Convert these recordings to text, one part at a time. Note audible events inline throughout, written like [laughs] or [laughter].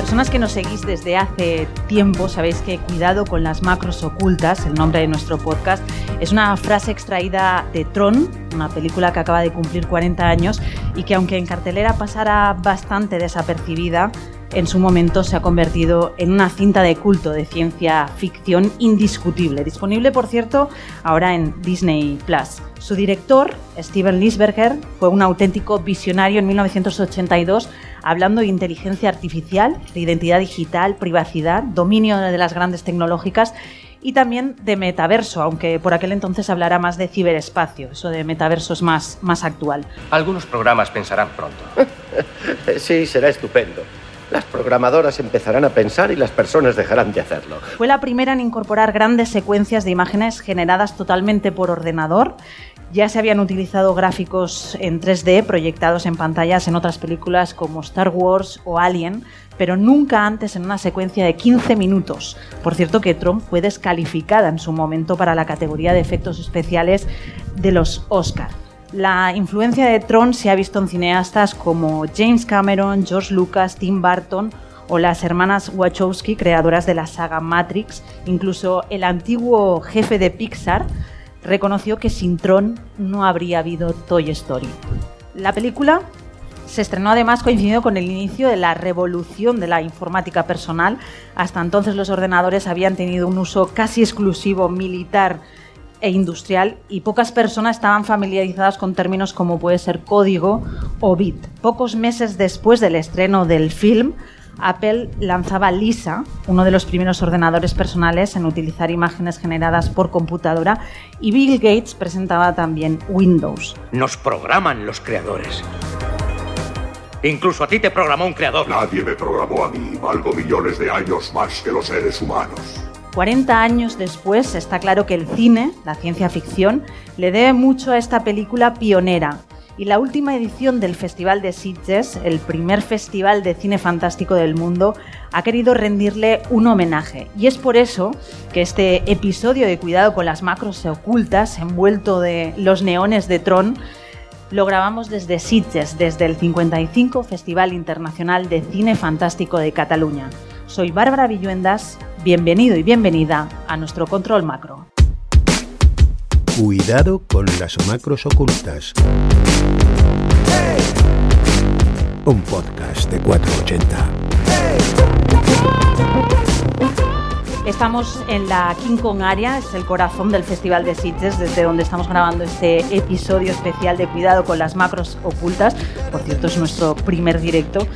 Personas que nos seguís desde hace tiempo sabéis que Cuidado con las macros ocultas, el nombre de nuestro podcast, es una frase extraída de Tron, una película que acaba de cumplir 40 años y que aunque en cartelera pasara bastante desapercibida, en su momento se ha convertido en una cinta de culto de ciencia ficción indiscutible, disponible por cierto ahora en Disney Plus. Su director, Steven Lisberger, fue un auténtico visionario en 1982 hablando de inteligencia artificial, de identidad digital, privacidad, dominio de las grandes tecnológicas y también de metaverso, aunque por aquel entonces hablará más de ciberespacio, eso de metaverso es más, más actual. Algunos programas pensarán pronto. [laughs] sí, será estupendo. Las programadoras empezarán a pensar y las personas dejarán de hacerlo. Fue la primera en incorporar grandes secuencias de imágenes generadas totalmente por ordenador. Ya se habían utilizado gráficos en 3D proyectados en pantallas en otras películas como Star Wars o Alien, pero nunca antes en una secuencia de 15 minutos. Por cierto que Tron fue descalificada en su momento para la categoría de efectos especiales de los Oscar. La influencia de Tron se ha visto en cineastas como James Cameron, George Lucas, Tim Burton o las hermanas Wachowski, creadoras de la saga Matrix. Incluso el antiguo jefe de Pixar reconoció que sin Tron no habría habido Toy Story. La película se estrenó además coincidiendo con el inicio de la revolución de la informática personal. Hasta entonces los ordenadores habían tenido un uso casi exclusivo militar e industrial y pocas personas estaban familiarizadas con términos como puede ser código o bit. Pocos meses después del estreno del film, Apple lanzaba Lisa, uno de los primeros ordenadores personales en utilizar imágenes generadas por computadora, y Bill Gates presentaba también Windows. Nos programan los creadores. Incluso a ti te programó un creador. Nadie me programó a mí. Valgo millones de años más que los seres humanos. 40 años después está claro que el cine, la ciencia ficción, le debe mucho a esta película pionera. Y la última edición del Festival de Sitges, el primer festival de cine fantástico del mundo, ha querido rendirle un homenaje. Y es por eso que este episodio de Cuidado con las macros ocultas, envuelto de los neones de Tron, lo grabamos desde Sitges, desde el 55 Festival Internacional de Cine Fantástico de Cataluña. Soy Bárbara Villuendas, bienvenido y bienvenida a nuestro control macro. Cuidado con las macros ocultas. Un podcast de 480. Estamos en la King Kong Area, es el corazón del Festival de Sitges, desde donde estamos grabando este episodio especial de Cuidado con las macros ocultas. Por cierto, es nuestro primer directo,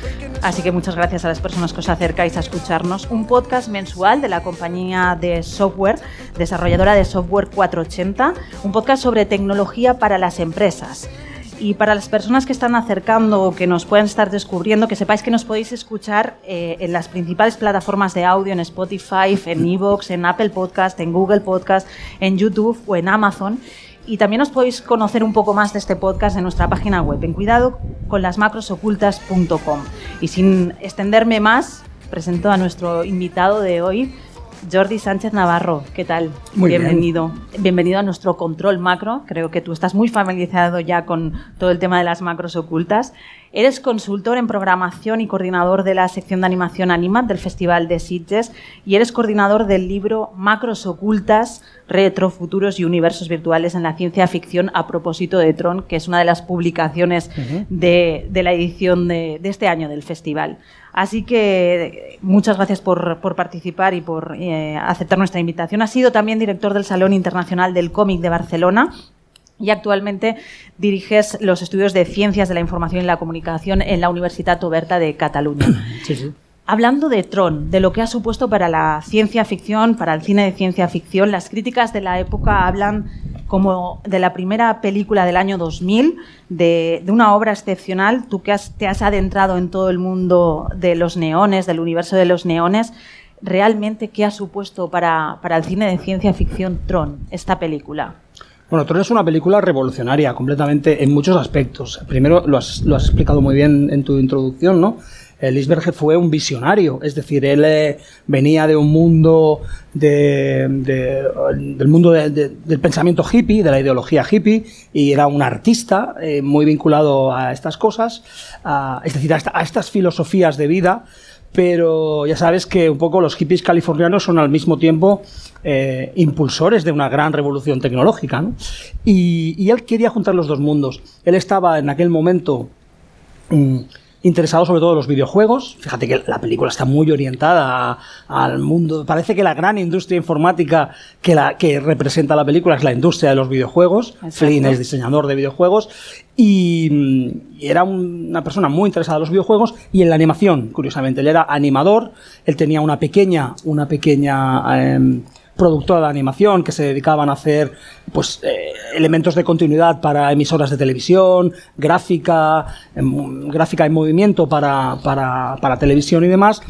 así que muchas gracias a las personas que os acercáis a escucharnos. Un podcast mensual de la compañía de software, desarrolladora de software 480, un podcast sobre tecnología para las empresas. Y para las personas que están acercando o que nos puedan estar descubriendo, que sepáis que nos podéis escuchar eh, en las principales plataformas de audio, en Spotify, en Evox, en Apple Podcast, en Google Podcast, en YouTube o en Amazon. Y también os podéis conocer un poco más de este podcast en nuestra página web, en cuidado con las macrosocultas.com. Y sin extenderme más, presento a nuestro invitado de hoy, Jordi Sánchez Navarro, ¿qué tal? Muy Bienvenido. Bienvenido a nuestro control macro. Creo que tú estás muy familiarizado ya con todo el tema de las macros ocultas. Eres consultor en programación y coordinador de la sección de animación Animat del Festival de Sitges y eres coordinador del libro Macros ocultas, retro, futuros y universos virtuales en la ciencia ficción a propósito de Tron, que es una de las publicaciones de, la edición de, este año del festival. Así que muchas gracias por, participar y por eh, aceptar nuestra invitación. Has sido también director del Salón Internacional del Cómic de Barcelona y actualmente diriges los estudios de Ciencias de la Información y la Comunicación en la Universidad Oberta de Cataluña. [clears throat] Hablando de Tron, de lo que ha supuesto para la ciencia ficción, para el cine de ciencia ficción, las críticas de la época hablan como de la primera película del año 2000, de, una obra excepcional. Tú que te has adentrado en todo el mundo de los neones, del universo de los neones, realmente qué ha supuesto para, para el cine de ciencia ficción Tron, esta película. Bueno, Tron es una película revolucionaria completamente en muchos aspectos. Primero, lo has, lo has explicado muy bien en tu introducción, ¿no? Eh, Lisberger fue un visionario, es decir, él eh, venía de un mundo de, de- del mundo de- de- del pensamiento hippie, de la ideología hippie, y era un artista eh, muy vinculado a estas cosas, a- es decir, a, esta- a estas filosofías de vida, pero ya sabes que un poco los hippies californianos son al mismo tiempo impulsores de una gran revolución tecnológica, ¿no? y, y él quería juntar los dos mundos. Él estaba en aquel momento mm, interesado sobre todo en los videojuegos. Fíjate que la película está muy orientada a- al mundo. Parece que la gran industria informática que, la, que representa la película es la industria de los videojuegos. Flynn es diseñador de videojuegos y, mm, y era un- una persona muy interesada en los videojuegos y en la animación, curiosamente. Él era animador, él tenía una pequeña, una pequeña em, productora de animación que se dedicaban a hacer pues eh, elementos de continuidad para emisoras de televisión, gráfica, em, gráfica en movimiento para, para, para televisión y demás.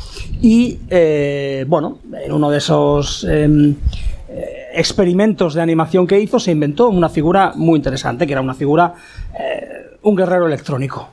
Y eh, bueno, en uno de esos em, eh, experimentos de animación que hizo se inventó una figura muy interesante, que era una figura, un guerrero electrónico.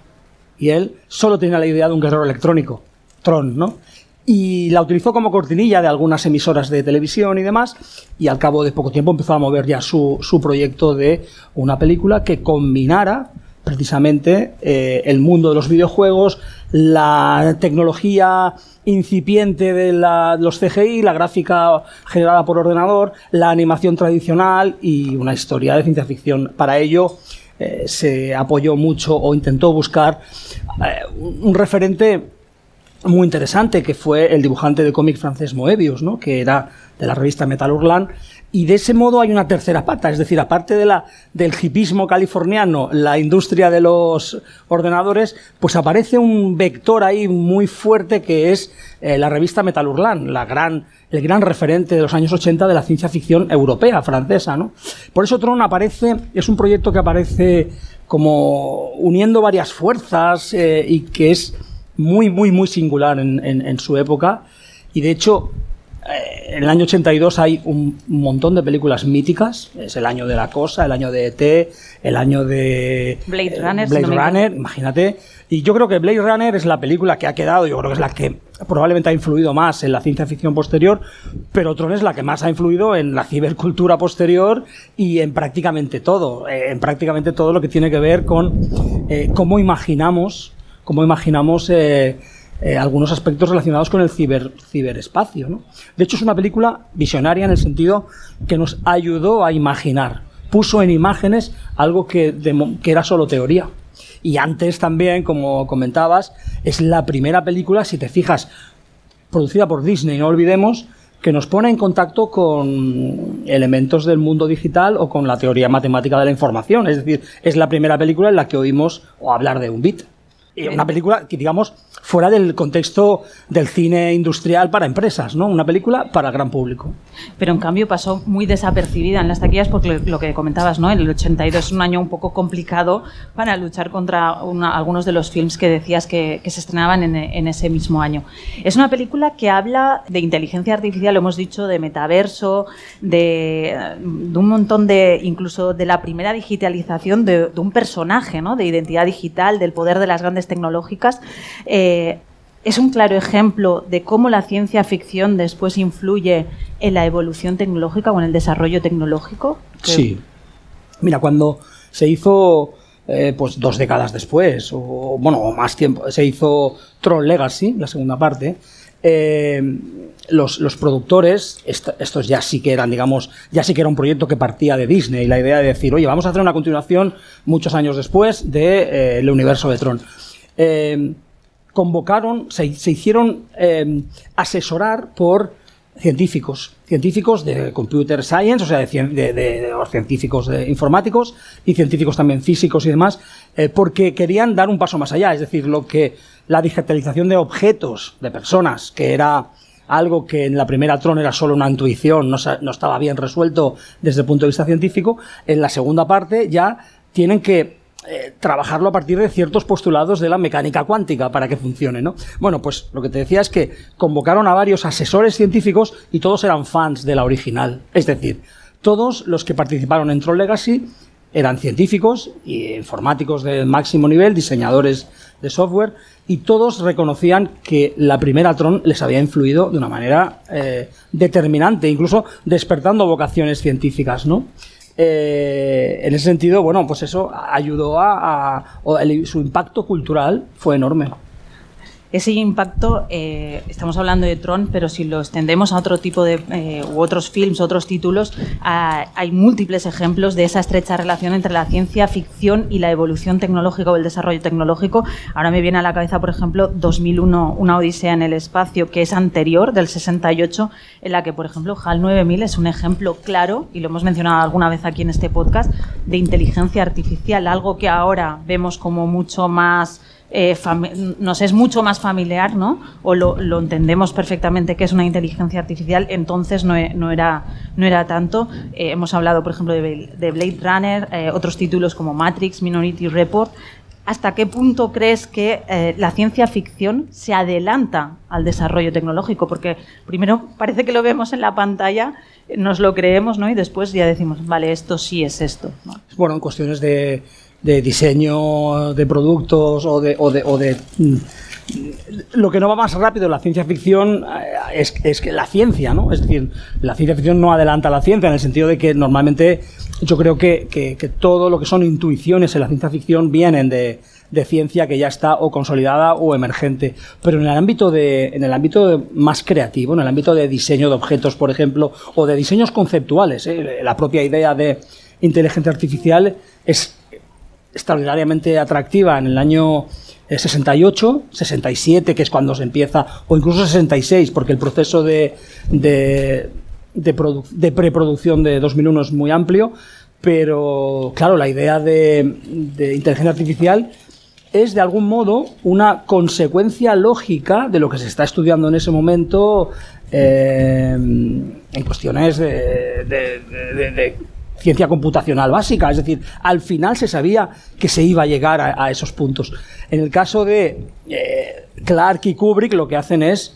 Y él solo tenía la idea de un guerrero electrónico, Tron, ¿no? Y la utilizó como cortinilla de algunas emisoras de televisión y demás, y al cabo de poco tiempo empezó a mover ya su, su proyecto de una película que combinara precisamente eh, el mundo de los videojuegos, la tecnología incipiente de la- los CGI, la gráfica generada por ordenador, la animación tradicional y una historia de ciencia ficción. Para ello eh, se apoyó mucho o intentó buscar eh, un un referente muy interesante que fue el dibujante de cómic francés Moebius, ¿no? que era de la revista Metal Hurlant, y de ese modo hay una tercera pata, es decir, aparte de la, del hipismo californiano, la industria de los ordenadores, pues aparece un vector ahí muy fuerte que es eh, la revista Metal Hurlant, la gran, el gran referente de los años 80 de la ciencia ficción europea, francesa. ¿no? Por eso Tron aparece, es un proyecto que aparece como uniendo varias fuerzas eh, y que es muy, muy, muy singular en, en- en su época. Y de hecho, eh, en el año 82 hay un montón de películas míticas. Es el año de La Cosa, el año de ET, el año de Blade eh, Runner, Blade no Runner, imagínate. Y yo creo que Blade Runner es la película que ha quedado, yo creo que es la que probablemente ha influido más en la ciencia ficción posterior, pero Tron es la que más ha influido en la cibercultura posterior y en prácticamente todo, eh, en prácticamente todo lo que tiene que ver con eh, cómo imaginamos, cómo imaginamos eh, eh, algunos aspectos relacionados con el ciber, ciberespacio. ¿no? De hecho, es una película visionaria en el sentido que nos ayudó a imaginar, puso en imágenes algo que, de que era solo teoría. Y antes también, como comentabas, es la primera película, si te fijas, producida por Disney, no olvidemos, que nos pone en contacto con elementos del mundo digital o con la teoría matemática de la información. Es decir, es la primera película en la que oímos o hablar de un bit. Una película que, digamos, fuera del contexto del cine industrial para empresas, ¿no? Una película para el gran público. pero en cambio pasó muy desapercibida en las taquillas porque lo que comentabas, ¿no? El 82 es un año un poco complicado para luchar contra algunos de los films que decías que, se estrenaban en, ese mismo año. Es una película que habla de inteligencia artificial, lo hemos dicho, de metaverso, de, un montón de, incluso de la primera digitalización de, de un personaje, ¿no? De identidad digital, del poder de las grandes tecnológicas. Eh, es un claro ejemplo de cómo la ciencia ficción después influye en la evolución tecnológica o en el desarrollo tecnológico. Sí. Mira, cuando se hizo, eh, pues dos décadas después, o bueno, más tiempo, se hizo Tron Legacy, la segunda parte, eh, los, los productores, est- estos ya sí que eran, digamos, ya sí que era un proyecto que partía de Disney, la idea de decir, oye, vamos a hacer una continuación muchos años después del de, el universo de Tron. Eh, convocaron, se, se hicieron eh, asesorar por científicos, científicos de computer science, o sea, de, de- de- científicos de informáticos y científicos también físicos y demás, eh, porque querían dar un paso más allá, es decir, lo que la digitalización de objetos, de personas, que era algo que en la primera Tron era solo una intuición, no, no estaba bien resuelto desde el punto de vista científico, en la segunda parte ya tienen que eh, trabajarlo a partir de ciertos postulados de la mecánica cuántica para que funcione, ¿no? Bueno, pues lo que te decía es que convocaron a varios asesores científicos y todos eran fans de la original. Es decir, todos los que participaron en Tron Legacy eran científicos y informáticos de máximo nivel, diseñadores de software, y todos reconocían que la primera Tron les había influido de una manera eh, determinante, incluso despertando vocaciones científicas, ¿no? Eh, en ese sentido, bueno, pues eso ayudó a, a el- su impacto cultural fue enorme. Ese impacto, eh, estamos hablando de Tron, pero si lo extendemos a otro tipo de, eh, u otros films, otros títulos, ah, hay múltiples ejemplos de esa estrecha relación entre la ciencia ficción y la evolución tecnológica o el desarrollo tecnológico. Ahora me viene a la cabeza, por ejemplo, 2001, Una Odisea en el Espacio, que es anterior, del 68, en la que, por ejemplo, HAL 9000 es un ejemplo claro, y lo hemos mencionado alguna vez aquí en este podcast, de inteligencia artificial, algo que ahora vemos como mucho más eh, nos es mucho más familiar, ¿no? O lo, entendemos perfectamente que es una inteligencia artificial, entonces no, e- era, no era tanto. Eh, hemos hablado, por ejemplo, de, Blade Runner, eh, otros títulos como Matrix, Minority Report. ¿Hasta qué punto crees que la ciencia ficción se adelanta al desarrollo tecnológico? Porque primero parece que lo vemos en la pantalla, nos lo creemos, ¿no? Y después ya decimos, vale, esto sí es esto. ¿no? Bueno, en cuestiones de, de diseño de productos o de, o de, o de, mm, lo que no va más rápido en la ciencia ficción eh, es, es que la ciencia, ¿no? Es decir, la ciencia ficción no adelanta la ciencia en el sentido de que normalmente yo creo que, que- todo lo que son intuiciones en la ciencia ficción vienen de, de ciencia que ya está o consolidada o emergente. Pero en el ámbito de, en el ámbito más creativo, en el ámbito de diseño de objetos, por ejemplo, o de diseños conceptuales, ¿eh? la propia idea de inteligencia artificial es extraordinariamente atractiva en el año eh, 68, 67, que es cuando se empieza, o incluso 66, porque el proceso de, de, de, produ- de preproducción de 2001 es muy amplio, pero claro, la idea de, inteligencia artificial es de algún modo una consecuencia lógica de lo que se está estudiando en ese momento eh, en cuestiones de- de ciencia computacional básica. Es decir, al final se sabía que se iba a llegar a, a esos puntos. En el caso de eh, Clark y Kubrick, lo que hacen es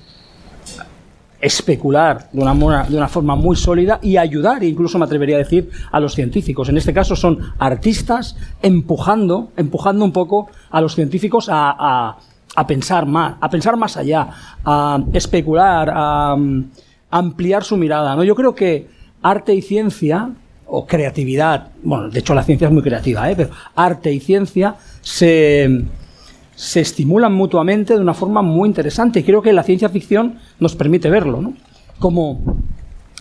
especular de una, de una forma muy sólida y ayudar, incluso me atrevería a decir, a los científicos. En este caso son artistas empujando, empujando un poco a los científicos a, a- a pensar más, a pensar más allá, a especular, a, mm, ampliar su mirada. ¿no? Yo creo que arte y ciencia o creatividad, bueno, de hecho la ciencia es muy creativa, ¿eh? pero arte y ciencia se, se estimulan mutuamente de una forma muy interesante y creo que la ciencia ficción nos permite verlo, ¿no? Como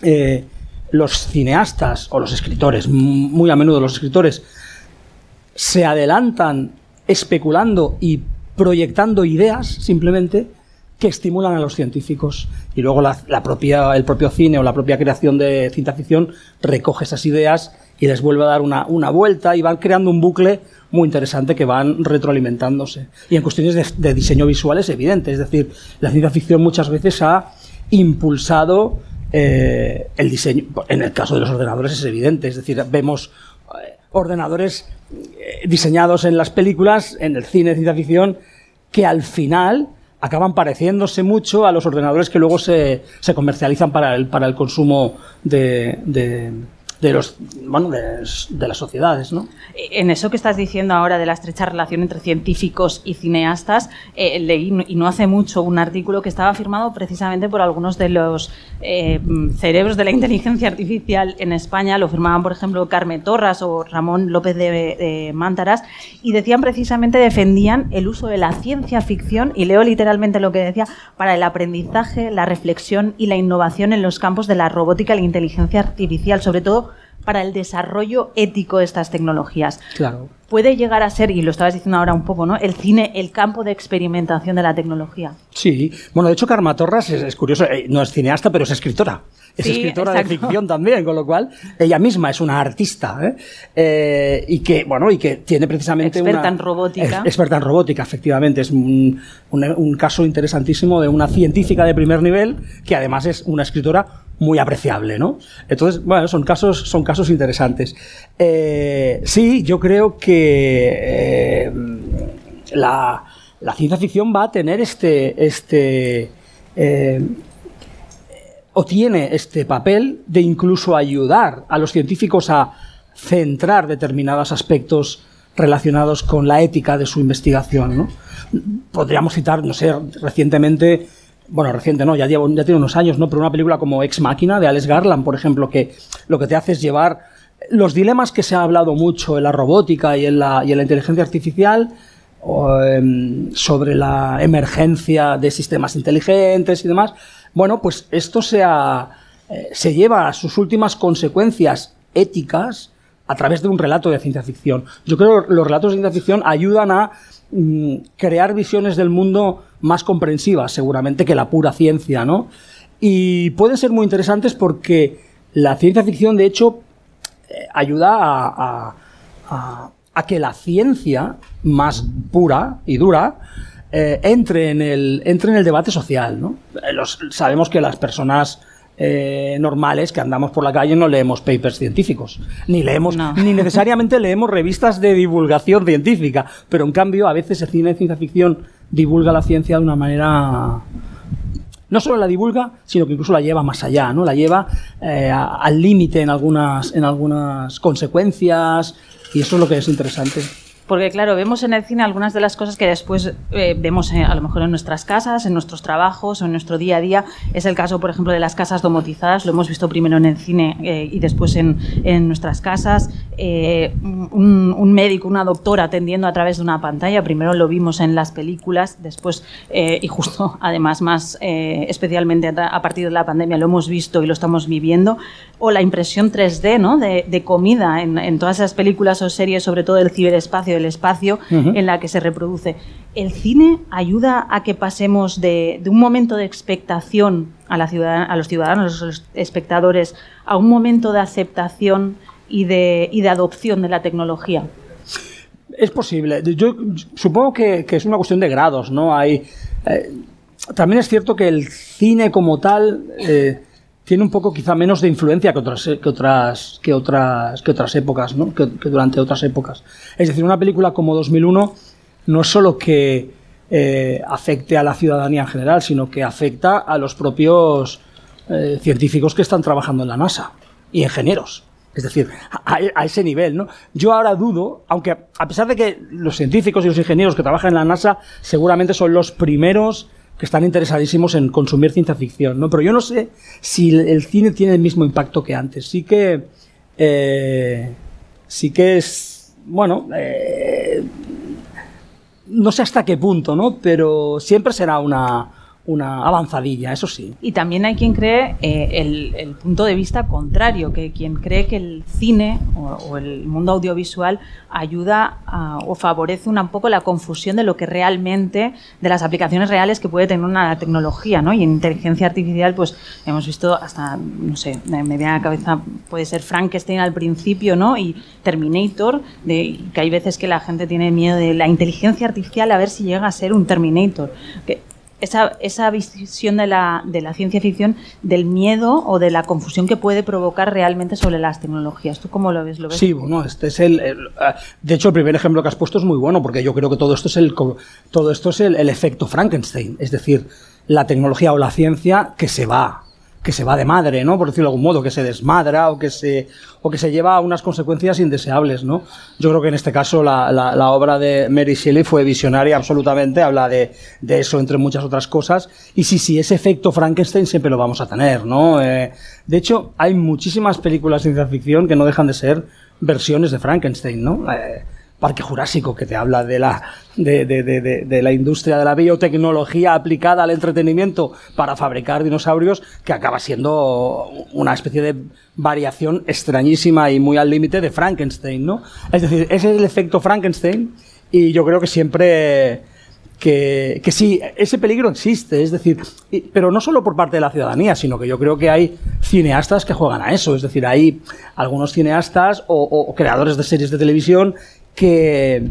eh, los cineastas o los escritores, muy a menudo los escritores, se adelantan especulando y proyectando ideas simplemente que estimulan a los científicos y luego la, propia, el propio cine o la propia creación de ciencia ficción recoge esas ideas y les vuelve a dar una, una vuelta y van creando un bucle muy interesante que van retroalimentándose. Y en cuestiones de, de diseño visual es evidente, es decir, la ciencia ficción muchas veces ha impulsado eh, el diseño. En el caso de los ordenadores es evidente, es decir, vemos eh, ordenadores eh, diseñados en las películas, en el cine de ciencia ficción, que al final acaban pareciéndose mucho a los ordenadores que luego se, se comercializan para el, para el consumo de, de, de los, bueno, de, las sociedades, ¿no? En eso que estás diciendo ahora de la estrecha relación entre científicos y cineastas, eh, leí, y no hace mucho, un artículo que estaba firmado precisamente por algunos de los eh, cerebros de la inteligencia artificial en España. Lo firmaban, por ejemplo, Carmen Torras o Ramón López de, de Mántaras, y decían precisamente, defendían el uso de la ciencia ficción, y leo literalmente lo que decía, para el aprendizaje, la reflexión y la innovación en los campos de la robótica y la inteligencia artificial, sobre todo para el desarrollo ético de estas tecnologías. Claro. Puede llegar a ser, y lo estabas diciendo ahora un poco, ¿no? El cine, el campo de experimentación de la tecnología. Sí, bueno, de hecho Karma Torras es, es curioso, eh, no es cineasta, pero es escritora. Es Sí, escritora exacto. de ficción también, con lo cual ella misma es una artista ¿eh? Eh, y que bueno y que tiene precisamente Experta una en robótica. experta en robótica, efectivamente es un, un- un caso interesantísimo de una científica de primer nivel que además es una escritora muy apreciable, ¿no? Entonces, bueno, son casos, son casos interesantes. Eh, sí, yo creo que eh, la, la ciencia ficción va a tener este, este eh, o tiene este papel de incluso ayudar a los científicos a centrar determinados aspectos relacionados con la ética de su investigación. ¿no? Podríamos citar, no sé, recientemente, bueno, reciente no, ya, tiene unos años, ¿no? pero una película como Ex Máquina de Alex Garland, por ejemplo, que lo que te hace es llevar los dilemas que se ha hablado mucho en la robótica y en la, y en la inteligencia artificial, em, sobre la emergencia de sistemas inteligentes y demás, bueno, pues esto se, ha, eh, se lleva a sus últimas consecuencias éticas a través de un relato de ciencia ficción. Yo creo que los relatos de ciencia ficción ayudan a crear visiones del mundo más comprensivas, seguramente, que la pura ciencia, ¿no? Y pueden ser muy interesantes porque la ciencia ficción, de hecho, eh, ayuda a, que la ciencia más pura y dura eh, entre, en el, entre en el debate social. ¿no? Eh, sabemos que las personas eh, normales que andamos por la calle no leemos papers científicos, ni leemos, No. ni necesariamente leemos revistas de divulgación científica, pero en cambio a veces el cine de ciencia ficción divulga la ciencia de una manera no solo la divulga, sino que incluso la lleva más allá, ¿no? La lleva eh, a- al límite en algunas, en algunas consecuencias, y eso es lo que es interesante. Porque claro, vemos en el cine algunas de las cosas que después eh, vemos eh, a lo mejor en nuestras casas, en nuestros trabajos o en nuestro día a día. Es el caso, por ejemplo, de las casas domotizadas. Lo hemos visto primero en el cine eh, y después en, en nuestras casas. Eh, un, médico, una doctora atendiendo a través de una pantalla. Primero lo vimos en las películas, después, y justo [laughs] además más especialmente a, partir de la pandemia, lo hemos visto y lo estamos viviendo. O la impresión 3D ¿no? de, comida en todas esas películas o series, sobre todo del ciberespacio, del espacio en la que se reproduce. ¿El cine ayuda a que pasemos de, de un momento de expectación a, la ciudadana- a los ciudadanos, a los espectadores, a un momento de aceptación y de, y de adopción de la tecnología? Es posible. Yo supongo que, que es una cuestión de grados, ¿no? Hay. eh, también es cierto que el cine como tal eh, tiene un poco quizá menos de influencia que otras que otras que otras que otras épocas, ¿no? Que, que durante otras épocas. Es decir, una película como 2001 no es solo que eh, afecte a la ciudadanía en general, sino que afecta a los propios eh, científicos que están trabajando en la NASA y ingenieros. Es decir, a, a ese nivel, ¿no? Yo ahora dudo, aunque a pesar de que los científicos y los ingenieros que trabajan en la NASA seguramente son los primeros que están interesadísimos en consumir ciencia ficción, ¿no? Pero yo no sé si el, cine tiene el mismo impacto que antes. Sí que, eh, sí que es, bueno, eh, no sé hasta qué punto, ¿no? Pero siempre será una, una avanzadilla, eso sí. Y también hay quien cree eh, el, punto de vista contrario, que quien cree que el cine o, el mundo audiovisual ayuda o favorece un poco la confusión de lo que realmente, de las aplicaciones reales que puede tener una tecnología, ¿no? Y en inteligencia artificial, pues hemos visto hasta, no sé, me viene a la cabeza, puede ser Frankenstein al principio, ¿no? Y Terminator, de, que hay veces que la gente tiene miedo de la inteligencia artificial a ver si llega a ser un Terminator. Esa, esa visión de la, de la ciencia ficción del miedo o de la confusión que puede provocar realmente sobre las tecnologías. ¿Tú cómo lo ves? ¿Lo ves? Sí, bueno, este es el, ah, de hecho el primer ejemplo que has puesto es muy bueno porque yo creo que todo esto es el todo esto es el, el efecto Frankenstein, es decir, la tecnología o la ciencia que se va que se va de madre, ¿no? Por decirlo de algún modo, que se desmadra o que se o que se lleva a unas consecuencias indeseables, ¿no? Yo creo que en este caso la, la- obra de Mary Shelley fue visionaria absolutamente, habla de, de eso entre muchas otras cosas y sí, sí, ese efecto Frankenstein siempre lo vamos a tener, ¿no? Eh, de hecho, hay muchísimas películas de ciencia ficción que no dejan de ser versiones de Frankenstein, ¿no? Eh, Parque Jurásico, que te habla de la, de, la industria de la biotecnología aplicada al entretenimiento para fabricar dinosaurios, que acaba siendo una especie de variación extrañísima y muy al límite de Frankenstein, ¿no? Es decir, ese es el efecto Frankenstein y yo creo que siempre que, que sí, ese peligro existe, es decir, pero no solo por parte de la ciudadanía, sino que yo creo que hay cineastas que juegan a eso, es decir, hay algunos cineastas o creadores de series de televisión que,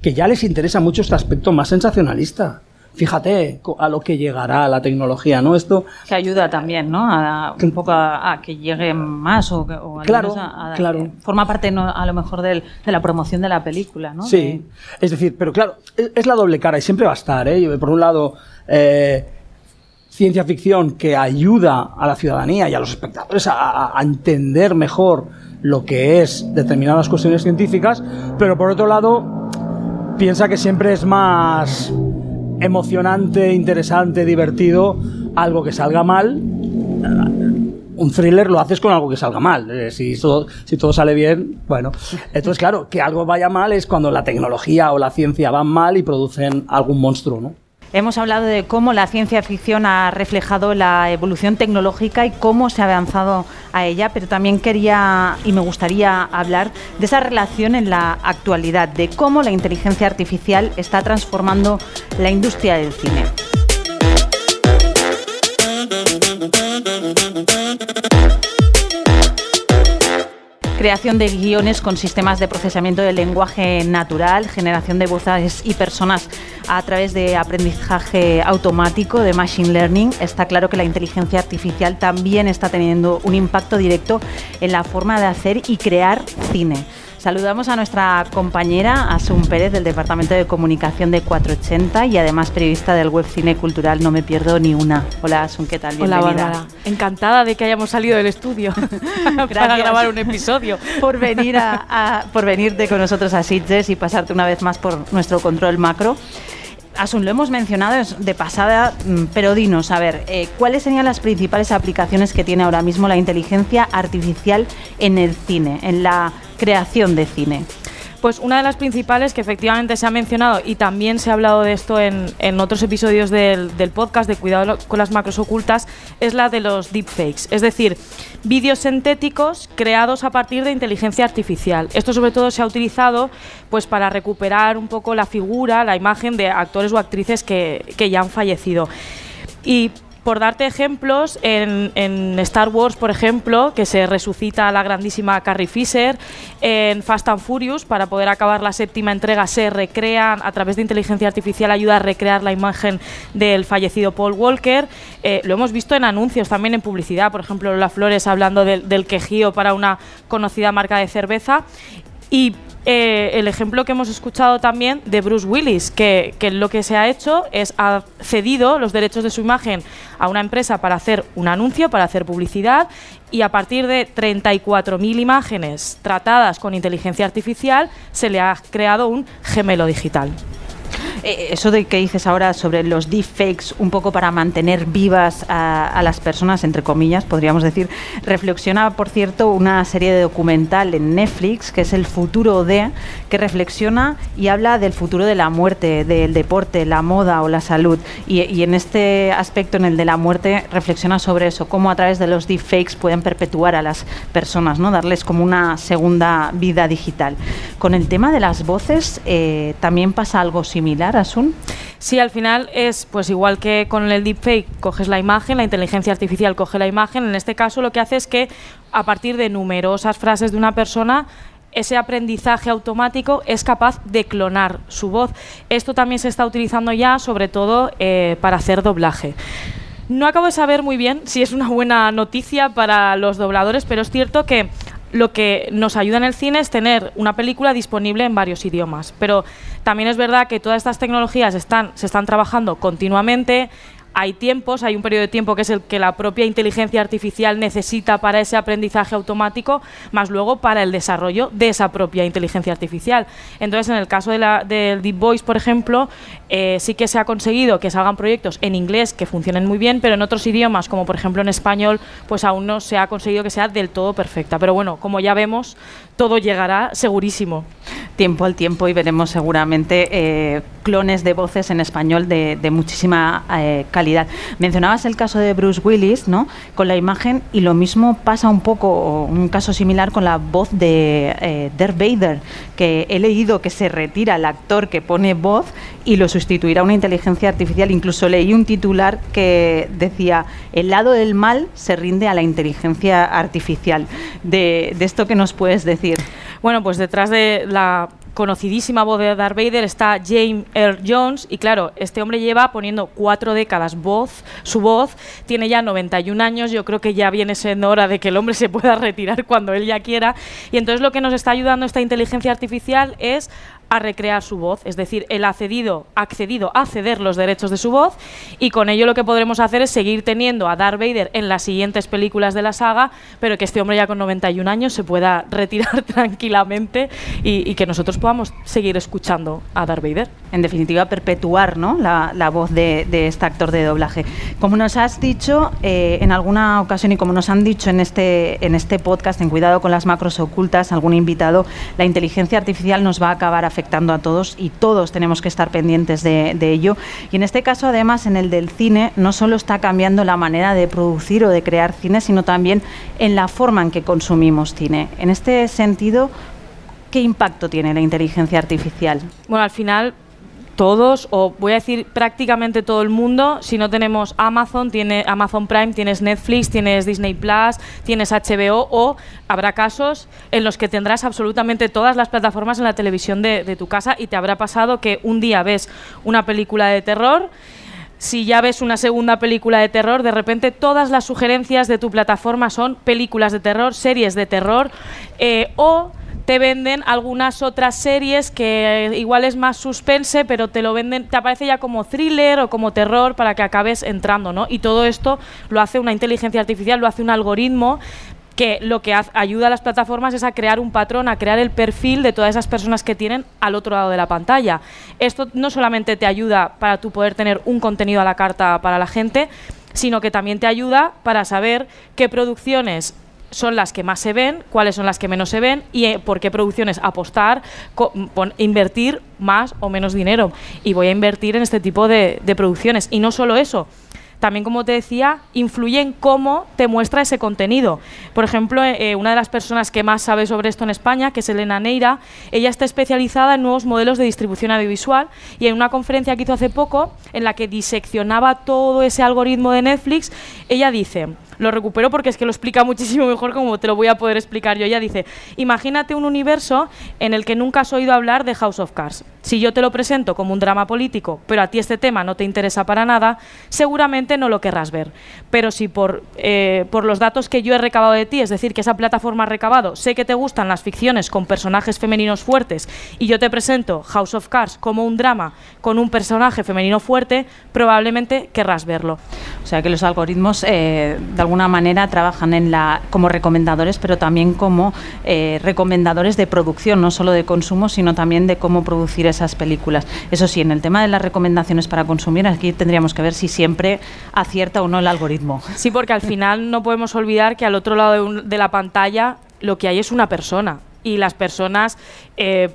que ya les interesa mucho este aspecto más sensacionalista. fíjate a lo que llegará la tecnología, ¿no? Esto, Que ayuda también, ¿no? A, un poco a, a que llegue más o, o Claro, a- a- claro. forma parte ¿no? a lo mejor del- de la promoción de la película, ¿no? Sí, es decir, pero claro, es, es la doble cara y siempre va a estar, ¿eh? Por un lado, eh, ciencia ficción que ayuda a la ciudadanía y a los espectadores a entender mejor lo que es determinadas cuestiones científicas, pero por otro lado, piensa que siempre es más emocionante, interesante, divertido algo que salga mal. Un thriller lo haces con algo que salga mal. Eh, si, todo, si todo sale bien, bueno. Entonces, claro, que algo vaya mal es cuando la tecnología o la ciencia van mal y producen algún monstruo, ¿no? Hemos hablado de cómo la ciencia ficción ha reflejado la evolución tecnológica y cómo se ha avanzado a ella, pero también quería y me gustaría hablar de esa relación en la actualidad, de cómo la inteligencia artificial está transformando la industria del cine. Creación de guiones con sistemas de procesamiento del lenguaje natural, generación de voces y personas a través de aprendizaje automático de Machine Learning. Está claro que la inteligencia artificial también está teniendo un impacto directo en la forma de hacer y crear cine. Saludamos a nuestra compañera Asun Pérez del Departamento de Comunicación de 480 y además periodista del web Cine Cultural No Me Pierdo Ni Una. Hola Asun, ¿qué tal? Hola Bienvenida. Bárbara, encantada de que hayamos salido del estudio [laughs] para grabar un episodio. por venir a, a- por venirte con nosotros a Sitges y pasarte una vez más por nuestro control macro. Asun, lo hemos mencionado de pasada, mm, pero dinos, a ver, eh, ¿cuáles serían las principales aplicaciones que tiene ahora mismo la inteligencia artificial en el cine, en la creación de cine? Pues una de las principales que efectivamente se ha mencionado y también se ha hablado de esto en, en otros episodios del, del podcast de Cuidado con las macros ocultas es la de los deepfakes, es decir, vídeos sintéticos creados a partir de inteligencia artificial. Esto sobre todo se ha utilizado pues para recuperar un poco la figura, la imagen de actores o actrices que, que ya han fallecido. Y por darte ejemplos, en, Star Wars, por ejemplo, que se resucita la grandísima Carrie Fisher, en Fast and Furious, para poder acabar la séptima entrega, se recrean, a través de inteligencia artificial, ayuda a recrear la imagen del fallecido Paul Walker. Eh, lo hemos visto en anuncios, también en publicidad, por ejemplo, Lola Flores hablando del, del quejío para una conocida marca de cerveza. Y eh, el ejemplo que hemos escuchado también de Bruce Willis, que, que lo que se ha hecho es ha cedido los derechos de su imagen a una empresa para hacer un anuncio, para hacer publicidad, y a partir de 34.000 imágenes tratadas con inteligencia artificial se le ha creado un gemelo digital. Eh, Eso de que dices ahora sobre los deepfakes, un poco para mantener vivas a, las personas, entre comillas, podríamos decir, reflexiona, por cierto, una serie de documental en Netflix, que es El futuro de, que reflexiona y habla del futuro de la muerte, del deporte, la moda o la salud. Y, y en este aspecto, en el de la muerte, reflexiona sobre eso, cómo a través de los deepfakes pueden perpetuar a las personas, ¿no? darles como una segunda vida digital. Con el tema de las voces, eh, también pasa algo similar, Sí, al final es pues igual que con el deepfake coges la imagen, la inteligencia artificial coge la imagen, en este caso lo que hace es que a partir de numerosas frases de una persona ese aprendizaje automático es capaz de clonar su voz. Esto también se está utilizando ya, sobre todo eh, para hacer doblaje. No acabo de saber muy bien si es una buena noticia para los dobladores, pero es cierto que lo que nos ayuda en el cine es tener una película disponible en varios idiomas. Pero también es verdad que todas estas tecnologías están, se están trabajando continuamente. Hay tiempos, hay un periodo de tiempo que es el que la propia inteligencia artificial necesita para ese aprendizaje automático, más luego para el desarrollo de esa propia inteligencia artificial. Entonces, en el caso de del Deep Voice, por ejemplo, eh, sí que se ha conseguido que salgan proyectos en inglés que funcionen muy bien, pero en otros idiomas, como por ejemplo en español, pues aún no se ha conseguido que sea del todo perfecta. Pero bueno, como ya vemos, todo llegará segurísimo. Tiempo al tiempo y veremos seguramente eh, clones de voces en español de, muchísima eh, calidad. Mencionabas el caso de Bruce Willis, ¿no? Con la imagen y lo mismo pasa un poco, un caso similar con la voz de eh, Darth Vader, que he leído que se retira el actor que pone voz y lo sustituirá una inteligencia artificial. Incluso leí un titular que decía, el lado del mal se rinde a la inteligencia artificial. De, de esto que nos puedes decir. Bueno, pues detrás de la conocidísima voz de Darth Vader está James Earl Jones y claro, este hombre lleva poniendo cuatro décadas voz, su voz, tiene ya 91 años, yo creo que ya viene siendo hora de que el hombre [laughs] se pueda retirar cuando él ya quiera. Y entonces lo que nos está ayudando esta inteligencia artificial es a recrear su voz, es decir, él ha accedido, accedido a ceder los derechos de su voz y con ello lo que podremos hacer es seguir teniendo a Darth Vader en las siguientes películas de la saga, pero que este hombre ya con 91 años se pueda [laughs] retirar tranquilamente y, y que nosotros podamos seguir escuchando a Darth Vader. En definitiva, perpetuar ¿no? la, la voz de, de este actor de doblaje. Como nos has dicho eh, en alguna ocasión y como nos han dicho en este, en este podcast, en Cuidado con las Macros Ocultas, algún invitado, la inteligencia artificial nos va a acabar afectando a todos y todos tenemos que estar pendientes de, de ello. Y en este caso, además, en el del cine, no solo está cambiando la manera de producir o de crear cine, sino también en la forma en que consumimos cine. En este sentido, ¿qué impacto tiene la inteligencia artificial? Bueno, al final todos, o voy a decir prácticamente todo el mundo, si no tenemos Amazon, tiene Amazon Prime, tienes Netflix, tienes Disney Plus, tienes HBO, o habrá casos en los que tendrás absolutamente todas las plataformas en la televisión de, de tu casa y te habrá pasado que un día ves una película de terror. Si ya ves una segunda película de terror, de repente todas las sugerencias de tu plataforma son películas de terror, series de terror eh, o te venden algunas otras series que igual es más suspense, pero te lo venden, te aparece ya como thriller o como terror para que acabes entrando, ¿no? Y todo esto lo hace una inteligencia artificial, lo hace un algoritmo que lo que ayuda a las plataformas es a crear un patrón, a crear el perfil de todas esas personas que tienen al otro lado de la pantalla. Esto no solamente te ayuda para tú poder tener un contenido a la carta para la gente, sino que también te ayuda para saber qué producciones son las que más se ven, cuáles son las que menos se ven y eh, por qué producciones apostar, invertir más o menos dinero. Y voy a invertir en este tipo de, producciones. Y no solo eso, también, como te decía, influye en cómo te muestra ese contenido. Por ejemplo, eh, una de las personas que más sabe sobre esto en España, que es Elena Neira, ella está especializada en nuevos modelos de distribución audiovisual y en una conferencia que hizo hace poco, en la que diseccionaba todo ese algoritmo de Netflix, ella dice, lo recupero porque es que lo explica muchísimo mejor como te lo voy a poder explicar yo. Ella dice, imagínate un universo en el que nunca has oído hablar de House of Cards. Si yo te lo presento como un drama político, pero a ti este tema no te interesa para nada, seguramente no lo querrás ver. Pero si por, eh, por los datos que yo he recabado de ti, es decir, que esa plataforma ha recabado, sé que te gustan las ficciones con personajes femeninos fuertes y yo te presento House of Cards como un drama con un personaje femenino fuerte, probablemente querrás verlo. O sea que los algoritmos eh, alguna manera trabajan en la, como recomendadores, pero también como eh, recomendadores de producción, no solo de consumo, sino también de cómo producir esas películas. Eso sí, en el tema de las recomendaciones para consumir, aquí tendríamos que ver si siempre acierta o no el algoritmo. Sí, porque al final no podemos olvidar que al otro lado de, la pantalla lo que hay es una persona. Y las personas, eh,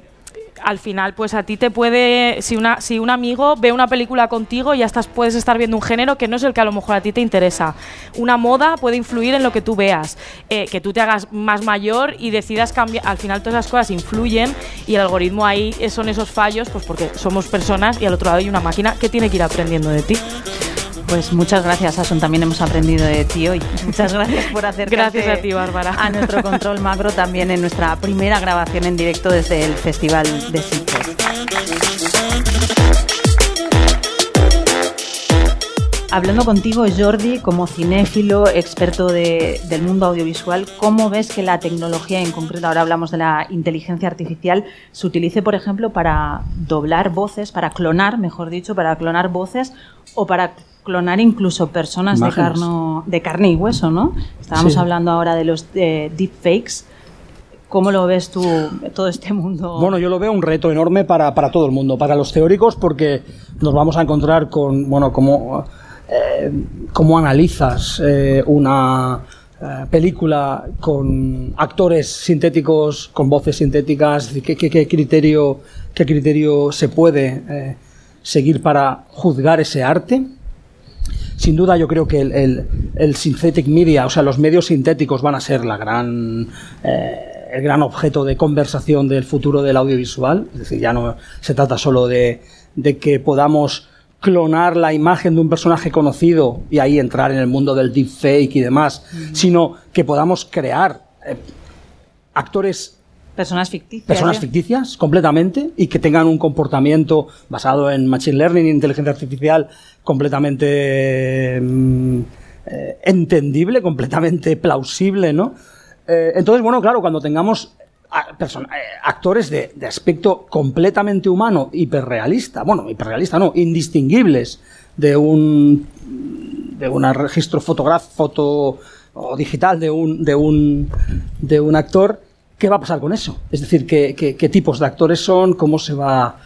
al final, pues a ti te puede. Si, una, si un amigo ve una película contigo, ya estás, puedes estar viendo un género que no es el que a lo mejor a ti te interesa. Una moda puede influir en lo que tú veas. Eh, que tú te hagas más mayor y decidas cambiar. Al final, todas esas cosas influyen y el algoritmo ahí son esos fallos, pues porque somos personas y al otro lado hay una máquina que tiene que ir aprendiendo de ti. Pues muchas gracias, Asun. También hemos aprendido de ti hoy. [laughs] Muchas gracias por acercarte Gracias a ti, Bárbara. a nuestro control macro también en nuestra primera grabación en directo desde el Festival de Sitges. Hablando contigo, Jordi, como cinéfilo, experto de- del mundo audiovisual, ¿cómo ves que la tecnología, en concreto ahora hablamos de la inteligencia artificial, se utilice, por ejemplo, para doblar voces, para clonar, mejor dicho, para clonar voces o para clonar incluso personas de, carno, de carne y hueso, ¿no? Estábamos Sí. hablando ahora de los eh, deepfakes. ¿Cómo lo ves tú, todo este mundo? Bueno, yo lo veo un reto enorme para, para todo el mundo, para los teóricos, porque nos vamos a encontrar con, bueno, cómo, eh, cómo analizas eh, una eh, película con actores sintéticos, con voces sintéticas, ¿qué, qué- qué criterio, qué criterio se puede seguir para juzgar ese arte? Sin duda yo creo que el, el- el synthetic media, o sea, los medios sintéticos van a ser la gran, eh, el gran objeto de conversación del futuro del audiovisual. Es decir, ya no se trata solo de, de que podamos clonar la imagen de un personaje conocido y ahí entrar en el mundo del deepfake y demás, sino que podamos crear eh, actores Personas ficticias. personas ¿eh? ficticias completamente y que tengan un comportamiento basado en machine learning e inteligencia artificial completamente mm, eh, entendible, completamente plausible, ¿no? Eh, entonces, bueno, claro, cuando tengamos actores de, de aspecto completamente humano, hiperrealista, bueno, hiperrealista no, indistinguibles de un de un registro fotográfico foto o digital de un de un de un actor, ¿qué va a pasar con eso? Es decir, ¿qué, qué, qué tipos de actores son? ¿Cómo se va...?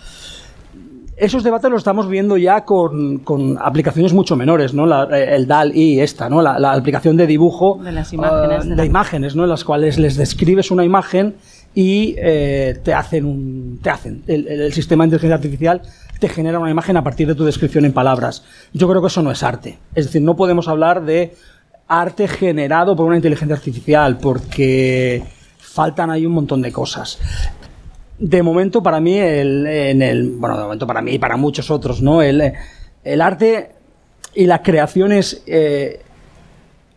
Esos debates los estamos viendo ya con, con aplicaciones mucho menores, ¿no? La- el DAL-I esta, ¿no? La, la aplicación de dibujo De las imágenes, ah, de de la- imágenes, ¿no? En las cuales les describes una imagen y eh, te hacen un, te hacen el sistema de inteligencia artificial te genera una imagen a partir de tu descripción en palabras. Yo creo que eso no es arte. Es decir, no podemos hablar de arte generado por una inteligencia artificial porque faltan ahí un montón de cosas. De momento para mí el, en el bueno de momento para mí y para muchos otros no el, el arte y la creación es eh,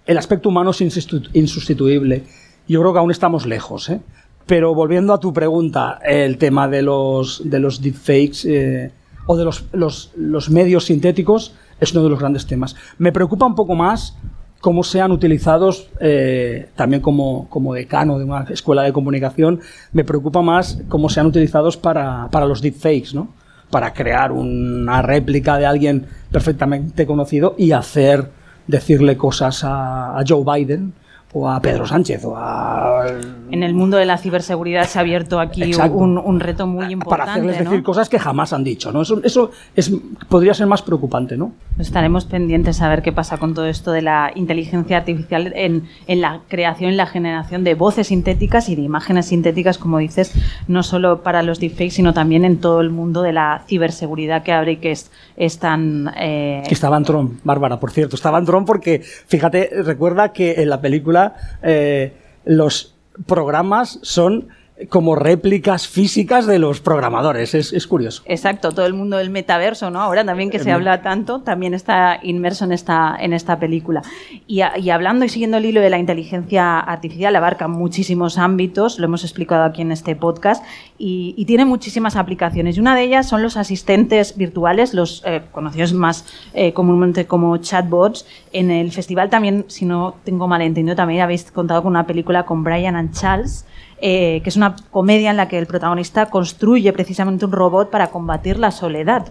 el aspecto humano es insustitu- insustituible. Yo creo que aún estamos lejos, ¿eh? Pero volviendo a tu pregunta, el tema de los, de los deepfakes eh, o de los, los, los medios sintéticos es uno de los grandes temas. Me preocupa un poco más cómo sean utilizados, eh, también como, decano de una escuela de comunicación, me preocupa más cómo sean utilizados para, para los deepfakes, ¿no? Para crear una réplica de alguien perfectamente conocido y hacer decirle cosas a Joe Biden o a Pedro Sánchez o a En el mundo de la ciberseguridad se ha abierto aquí un, un reto muy importante. para hacerles ¿no? decir cosas que jamás han dicho, ¿no? Eso, eso es, podría ser más preocupante, ¿no? Estaremos pendientes a ver qué pasa con todo esto de la inteligencia artificial en, en la creación y la generación de voces sintéticas y de imágenes sintéticas, como dices, no solo para los deepfakes, sino también en todo el mundo de la ciberseguridad que abre y que es, es tan... eh, Que estaba en Tron, Bárbara, por cierto. Estaba en Tron porque, fíjate, recuerda que en la película eh, los programas son como réplicas físicas de los programadores. Es, es curioso. Exacto, todo el mundo del metaverso, ¿no? Ahora también que se Eh, habla tanto, también está inmerso en esta, en esta película. Y, a- y hablando y siguiendo el hilo de la inteligencia artificial, abarca muchísimos ámbitos, lo hemos explicado aquí en este podcast, y, y tiene muchísimas aplicaciones. Y una de ellas son los asistentes virtuales, los eh, conocidos más eh, comúnmente como chatbots. En el festival también, si no tengo malentendido, también habéis contado con una película con Brian and Charles, eh, que es una comedia en la que el protagonista construye precisamente un robot para combatir la soledad.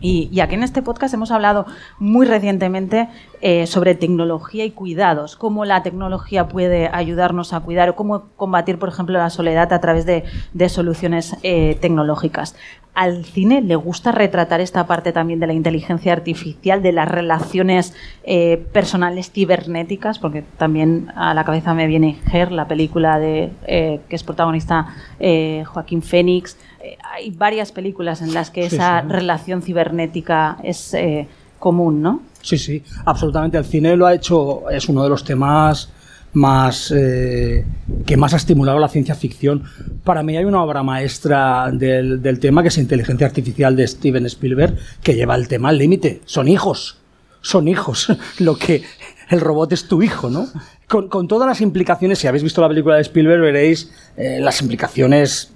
Y, y aquí en este podcast hemos hablado muy recientemente eh, sobre tecnología y cuidados, cómo la tecnología puede ayudarnos a cuidar o cómo combatir, por ejemplo, la soledad a través de, soluciones eh, tecnológicas. Al cine le gusta retratar esta parte también de la inteligencia artificial, de las relaciones eh, personales cibernéticas, porque también a la cabeza me viene Her, la película de eh, que es protagonista eh, Joaquín Fénix. Eh, hay varias películas en las que Sí, esa sí. relación cibernética es eh, común, ¿no? Sí, sí, absolutamente. El cine lo ha hecho, es uno de los temas más eh, que más ha estimulado la ciencia ficción. Para mí hay una obra maestra del, del tema que es Inteligencia Artificial de Steven Spielberg, que lleva el tema al límite. Son hijos, son hijos. [laughs] Lo que el robot es tu hijo, ¿no? Con, con todas las implicaciones, si habéis visto la película de Spielberg, veréis eh, las implicaciones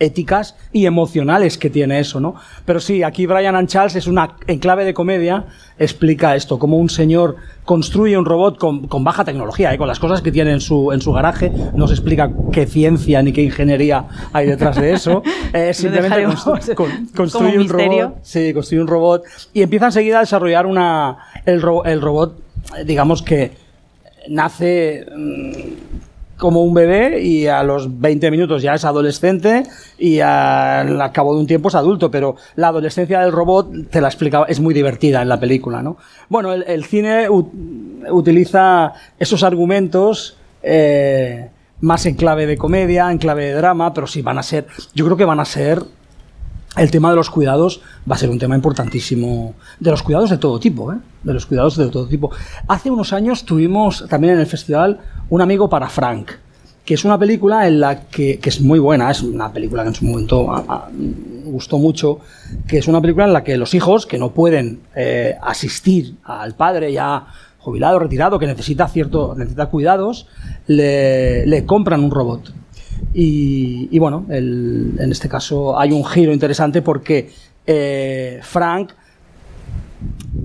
éticas y emocionales que tiene eso, ¿no? Pero sí, aquí Brian and Charles es una en clave de comedia explica esto, cómo un señor construye un robot con, con baja tecnología, ¿eh? con las cosas que tiene en su, en su garaje, no se explica qué ciencia ni qué ingeniería hay detrás de eso, [laughs] eh, simplemente constru- [laughs] con- construye un robot, sí, construye un robot y empieza enseguida a desarrollar una el, ro- el robot, eh, digamos que nace mm, como un bebé y a los 20 minutos ya es adolescente y al cabo de un tiempo es adulto, pero la adolescencia del robot, te la explicaba, es muy divertida en la película, ¿no? Bueno, el, cine utiliza esos argumentos eh, más en clave de comedia, en clave de drama, pero sí van a ser, yo creo que van a ser el tema de los cuidados va a ser un tema importantísimo. De los cuidados de todo tipo, ¿eh? De los cuidados de todo tipo. Hace unos años tuvimos también en el festival Un amigo para Frank, que es una película en la que, que es muy buena, es una película que en su momento a- a- gustó mucho, que es una película en la que los hijos que no pueden eh, asistir al padre ya jubilado, retirado, que necesita cierto, necesita cuidados, le, le compran un robot. Y, y bueno, en este caso hay un giro interesante porque eh, Frank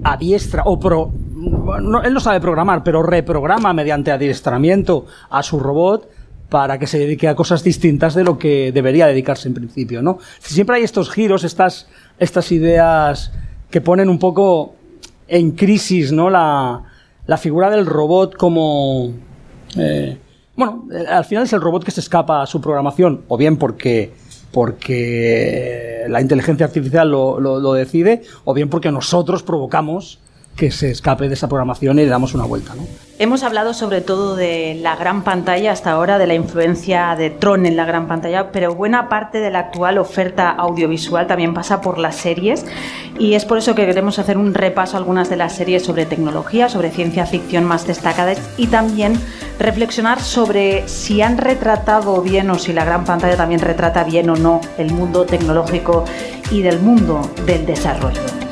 adiestra o pro, no, él no sabe programar, pero reprograma mediante adiestramiento a su robot para que se dedique a cosas distintas de lo que debería dedicarse en principio, ¿no? Siempre hay estos giros, estas, estas ideas que ponen un poco en crisis, ¿no? La, la figura del robot como... eh, bueno, eh, al final es el robot que se escapa a su programación, o bien porque, porque la inteligencia artificial lo, lo- lo decide, o bien porque nosotros provocamos que se escape de esa programación y le damos una vuelta, ¿no? Hemos hablado sobre todo de la gran pantalla hasta ahora, de la influencia de Tron en la gran pantalla, pero buena parte de la actual oferta audiovisual también pasa por las series y es por eso que queremos hacer un repaso a algunas de las series sobre tecnología, sobre ciencia ficción más destacadas y también reflexionar sobre si han retratado bien o si la gran pantalla también retrata bien o no el mundo tecnológico y del mundo del desarrollo.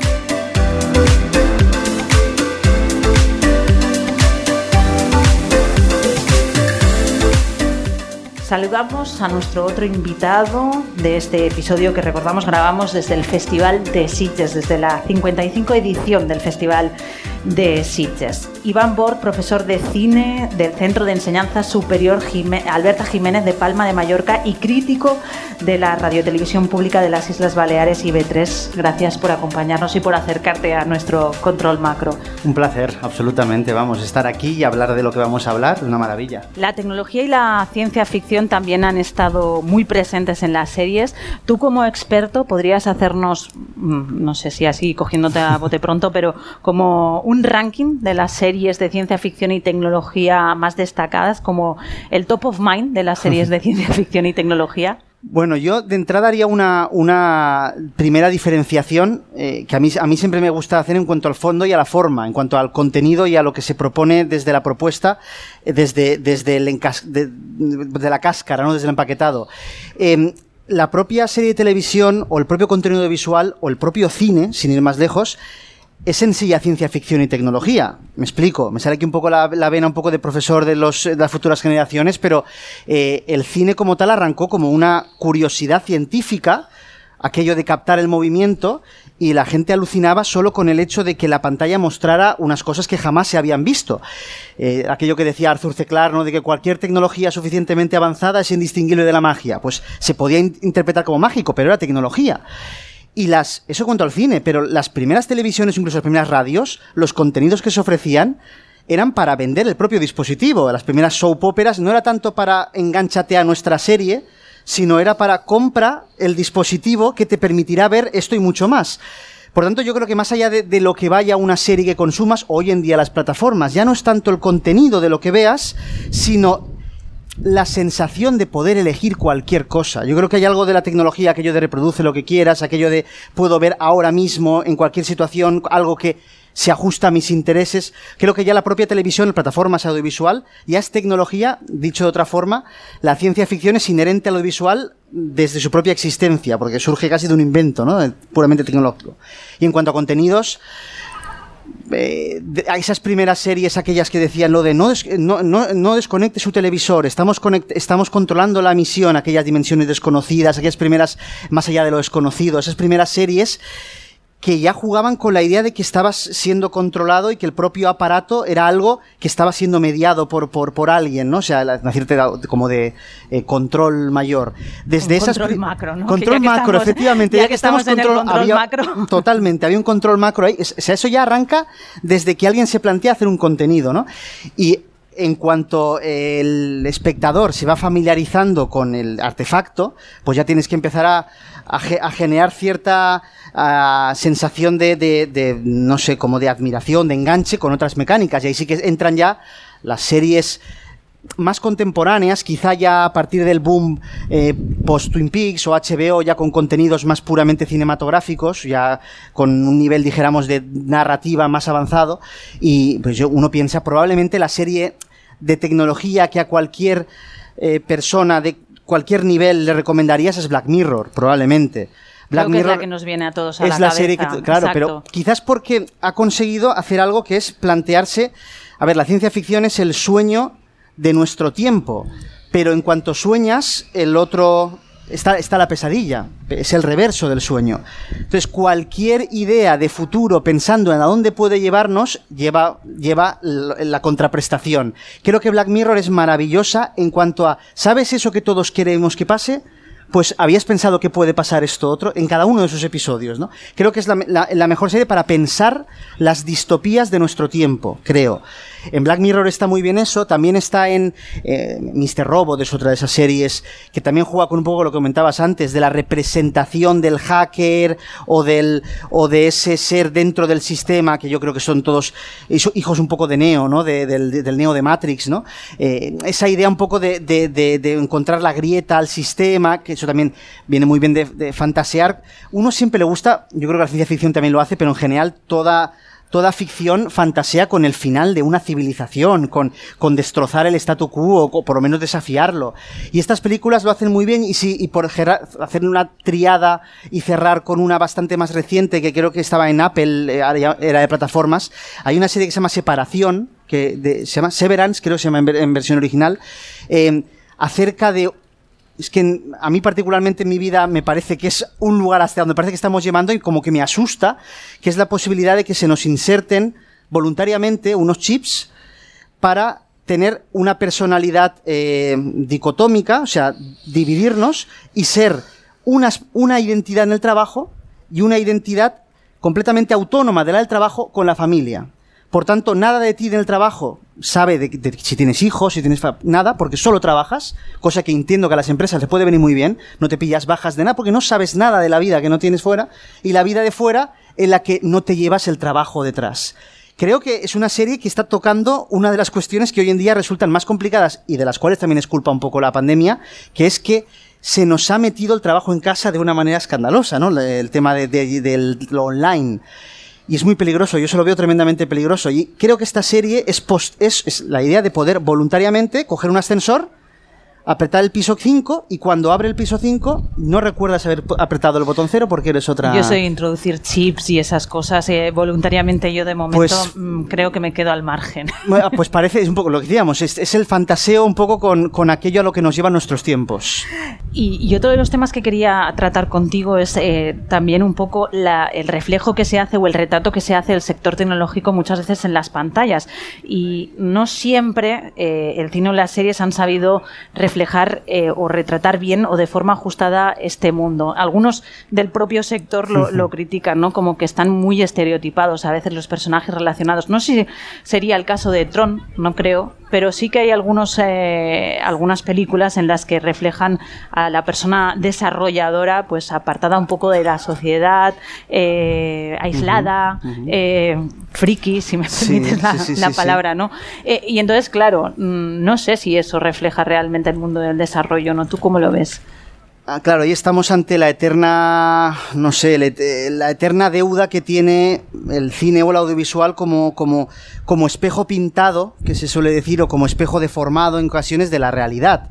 Saludamos a nuestro otro invitado de este episodio que recordamos grabamos desde el Festival de Sitges, desde la 55 edición del Festival de Sitges. Iván Bor, profesor de cine del Centro de Enseñanza Superior Jimé- Alberta Jiménez de Palma de Mallorca y crítico de la Radiotelevisión Pública de las Islas Baleares y B3. Gracias por acompañarnos y por acercarte a nuestro control macro. Un placer, absolutamente. Vamos a estar aquí y hablar de lo que vamos a hablar, una maravilla. La tecnología y la ciencia ficción también han estado muy presentes en las series. Tú como experto podrías hacernos, mm, no sé si así cogiéndote a bote pronto, pero como un ranking de las series de ciencia ficción y tecnología más destacadas, como el top of mind de las series de [laughs] ciencia ficción y tecnología. Bueno, yo de entrada haría una, una primera diferenciación eh, que a mí, a mí siempre me gusta hacer en cuanto al fondo y a la forma, en cuanto al contenido y a lo que se propone desde la propuesta, eh, desde, desde el de, de la cáscara, ¿no? desde el empaquetado. Em, la propia serie de televisión o el propio contenido visual o el propio cine, sin ir más lejos, es ya ciencia ficción y tecnología. Me explico. Me sale aquí un poco la, vena un poco de profesor de, los, de las futuras generaciones, pero eh, el cine como tal arrancó como una curiosidad científica, aquello de captar el movimiento, y la gente alucinaba solo con el hecho de que la pantalla mostrara unas cosas que jamás se habían visto. Eh, aquello que decía Arthur C. Clarke, ¿no? de que cualquier tecnología suficientemente avanzada es indistinguible de la magia. Pues se podía in- interpretar como mágico, pero era tecnología. Y las, eso cuanto al cine, pero las primeras televisiones, incluso las primeras radios, los contenidos que se ofrecían eran para vender el propio dispositivo. Las primeras soap operas no era tanto para enganchate a nuestra serie, sino era para compra el dispositivo que te permitirá ver esto y mucho más. Por tanto, yo creo que más allá de, de lo que vaya una serie que consumas, hoy en día las plataformas, ya no es tanto el contenido de lo que veas, sino la sensación de poder elegir cualquier cosa. Yo creo que hay algo de la tecnología, aquello de reproduce lo que quieras, aquello de puedo ver ahora mismo, en cualquier situación, algo que se ajusta a mis intereses. Creo que ya la propia televisión, la plataforma audiovisual, ya es tecnología, dicho de otra forma, la ciencia ficción es inherente al audiovisual desde su propia existencia, porque surge casi de un invento, ¿no? Puramente tecnológico. Y en cuanto a contenidos, eh, a esas primeras series, aquellas que decían lo de no, no, no, desconecte su televisor, estamos, estamos controlando la misión, aquellas dimensiones desconocidas, aquellas primeras, más allá de lo desconocido, esas primeras series que ya jugaban con la idea de que estabas siendo controlado y que el propio aparato era algo que estaba siendo mediado por, por, por alguien, ¿no? O sea, la- una cierta como de eh, control mayor. Desde esas control macro, ¿no? Control Que [laughs] ya que macro, estamos- efectivamente. ya Ya, que estamos, estamos en el control había- macro. [laughs] Totalmente, había un control macro ahí. O sea, eso ya arranca desde que alguien se plantea hacer un contenido, ¿no? Y en cuanto el espectador se va familiarizando con el artefacto, pues ya tienes que empezar a, a a generar cierta ah, sensación de, de- no sé, como de admiración, de enganche con otras mecánicas. Y ahí sí que entran ya las series más contemporáneas, quizá ya a partir del boom eh, post Twin Peaks o HBO, ya con contenidos más puramente cinematográficos, ya con un nivel, dijéramos, de narrativa más avanzado. Y pues yo, uno piensa, probablemente la serie de tecnología que a cualquier eh, persona de cualquier nivel le recomendarías es Black Mirror, probablemente. Black Creo que es la que nos viene a todos a es la, la cabeza. serie que claro pero quizás porque ha conseguido hacer algo que es plantearse a ver la ciencia ficción es el sueño de nuestro tiempo pero en cuanto sueñas, el otro está, está la pesadilla, es el reverso del sueño. Entonces, cualquier idea de futuro pensando en a dónde puede llevarnos, lleva, lleva la contraprestación. Creo que Black Mirror es maravillosa en cuanto a, ¿sabes eso que todos queremos que pase? Pues habías pensado que puede pasar esto otro en cada uno de esos episodios, ¿no? Creo que es la mejor serie para pensar las distopías de nuestro tiempo, creo. En Black Mirror está muy bien eso, también está en eh, Mr. Robot, es otra de esas series que también juega con un poco lo que comentabas antes, de la representación del hacker o del o de ese ser dentro del sistema, que yo creo que son todos hijo- hijos un poco de Neo, ¿no? De- del, del Neo de Matrix, ¿no? Eh, esa idea un poco de, de- de- encontrar la grieta al sistema, que eso también viene muy bien de fantasear. Uno siempre le gusta, yo creo que la ciencia ficción también lo hace, pero en general toda toda ficción fantasea con el final de una civilización, con, con destrozar el statu quo, o por lo menos desafiarlo. Y estas películas lo hacen muy bien, y, si, y por hacer una triada y cerrar con una bastante más reciente, que creo que estaba en Apple, eh, era de plataformas, hay una serie que se llama Separación, que de- se llama Severance, creo que se llama en versión original, eh, acerca de es que a mí particularmente en mi vida me parece que es un lugar hasta donde parece que estamos llevando y como que me asusta, que es la posibilidad de que se nos inserten voluntariamente unos chips para tener una personalidad eh, dicotómica, o sea, dividirnos y ser una identidad en el trabajo y una identidad completamente autónoma de la del trabajo con la familia. Por tanto, nada de ti en el trabajo sabe de, de si tienes hijos, si tienes nada, porque solo trabajas, cosa que entiendo que a las empresas les puede venir muy bien, no te pillas bajas de nada porque no sabes nada de la vida que no tienes fuera y la vida de fuera en la que no te llevas el trabajo detrás. Creo que es una serie que está tocando una de las cuestiones que hoy en día resultan más complicadas y de las cuales también es culpa un poco la pandemia, que es que se nos ha metido el trabajo en casa de una manera escandalosa, ¿no? El tema de, de- del lo online. Y es muy peligroso, yo se lo veo tremendamente peligroso. Y creo que esta serie es, post- es, es la idea de poder voluntariamente coger un ascensor, apretar el piso 5 y cuando abre el piso 5 no recuerdas haber apretado el botón 0 porque eres otra... Yo soy introducir chips y esas cosas eh, voluntariamente. Yo de momento Pues- mm, creo que me quedo al margen. [laughs] Pues parece, es un poco lo que decíamos, es, es el fantaseo un poco con, con aquello a lo que nos llevan nuestros tiempos. Y, y otro de los temas que quería tratar contigo es eh, también un poco la- el reflejo que se hace o el retrato que se hace del sector tecnológico muchas veces en las pantallas. Y no siempre eh, el cine o las series han sabido reflejar eh, o retratar bien o de forma ajustada este mundo. Algunos del propio sector lo, lo critican, ¿no? Como que están muy estereotipados a veces los personajes relacionados. No sé si sería el caso de Tron, no creo, pero sí que hay algunos, eh, algunas películas en las que reflejan a la persona desarrolladora, pues apartada un poco de la sociedad, eh, aislada, eh, friki, si me Sí, permites la, sí, sí, la sí, sí. palabra, ¿no? Eh, y entonces, claro, mm, no sé si eso refleja realmente el mundo del desarrollo, ¿no? ¿Tú cómo lo ves? Ah, claro, ahí estamos ante la eterna, no sé, la eterna deuda que tiene el cine o el audiovisual como, como, como espejo pintado, que se suele decir, o como espejo deformado en ocasiones de la realidad.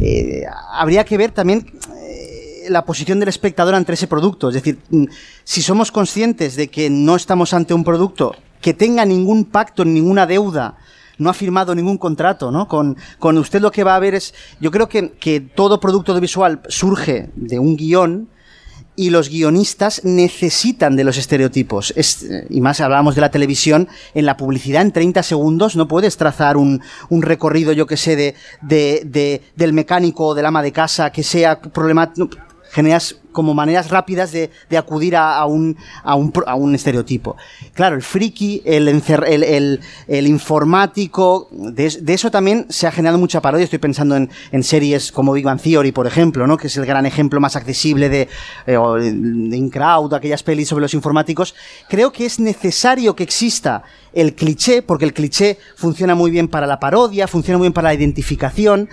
Eh, habría que ver también eh, la posición del espectador ante ese producto. Es decir, mm, si somos conscientes de que no estamos ante un producto que tenga ningún pacto, ninguna deuda, no ha firmado ningún contrato, ¿no? Con, con usted lo que va a ver es, yo creo que, que todo producto audiovisual surge de un guion y los guionistas necesitan de los estereotipos. Es, y más hablábamos de la televisión, en la publicidad en 30 segundos no puedes trazar un, un recorrido, yo que sé, de, de, de- del mecánico o del ama de casa que sea problemático. Generas como maneras rápidas de, de acudir a, a un, a, un, a un estereotipo. Claro, el friki, el, el, el, informático, de, es- de eso también se ha generado mucha parodia. Estoy pensando en, en series como Big Bang Theory, por ejemplo, ¿no? que es el gran ejemplo más accesible de, eh, o de InCrowd, aquellas pelis sobre los informáticos. Creo que es necesario que exista el cliché, porque el cliché funciona muy bien para la parodia, funciona muy bien para la identificación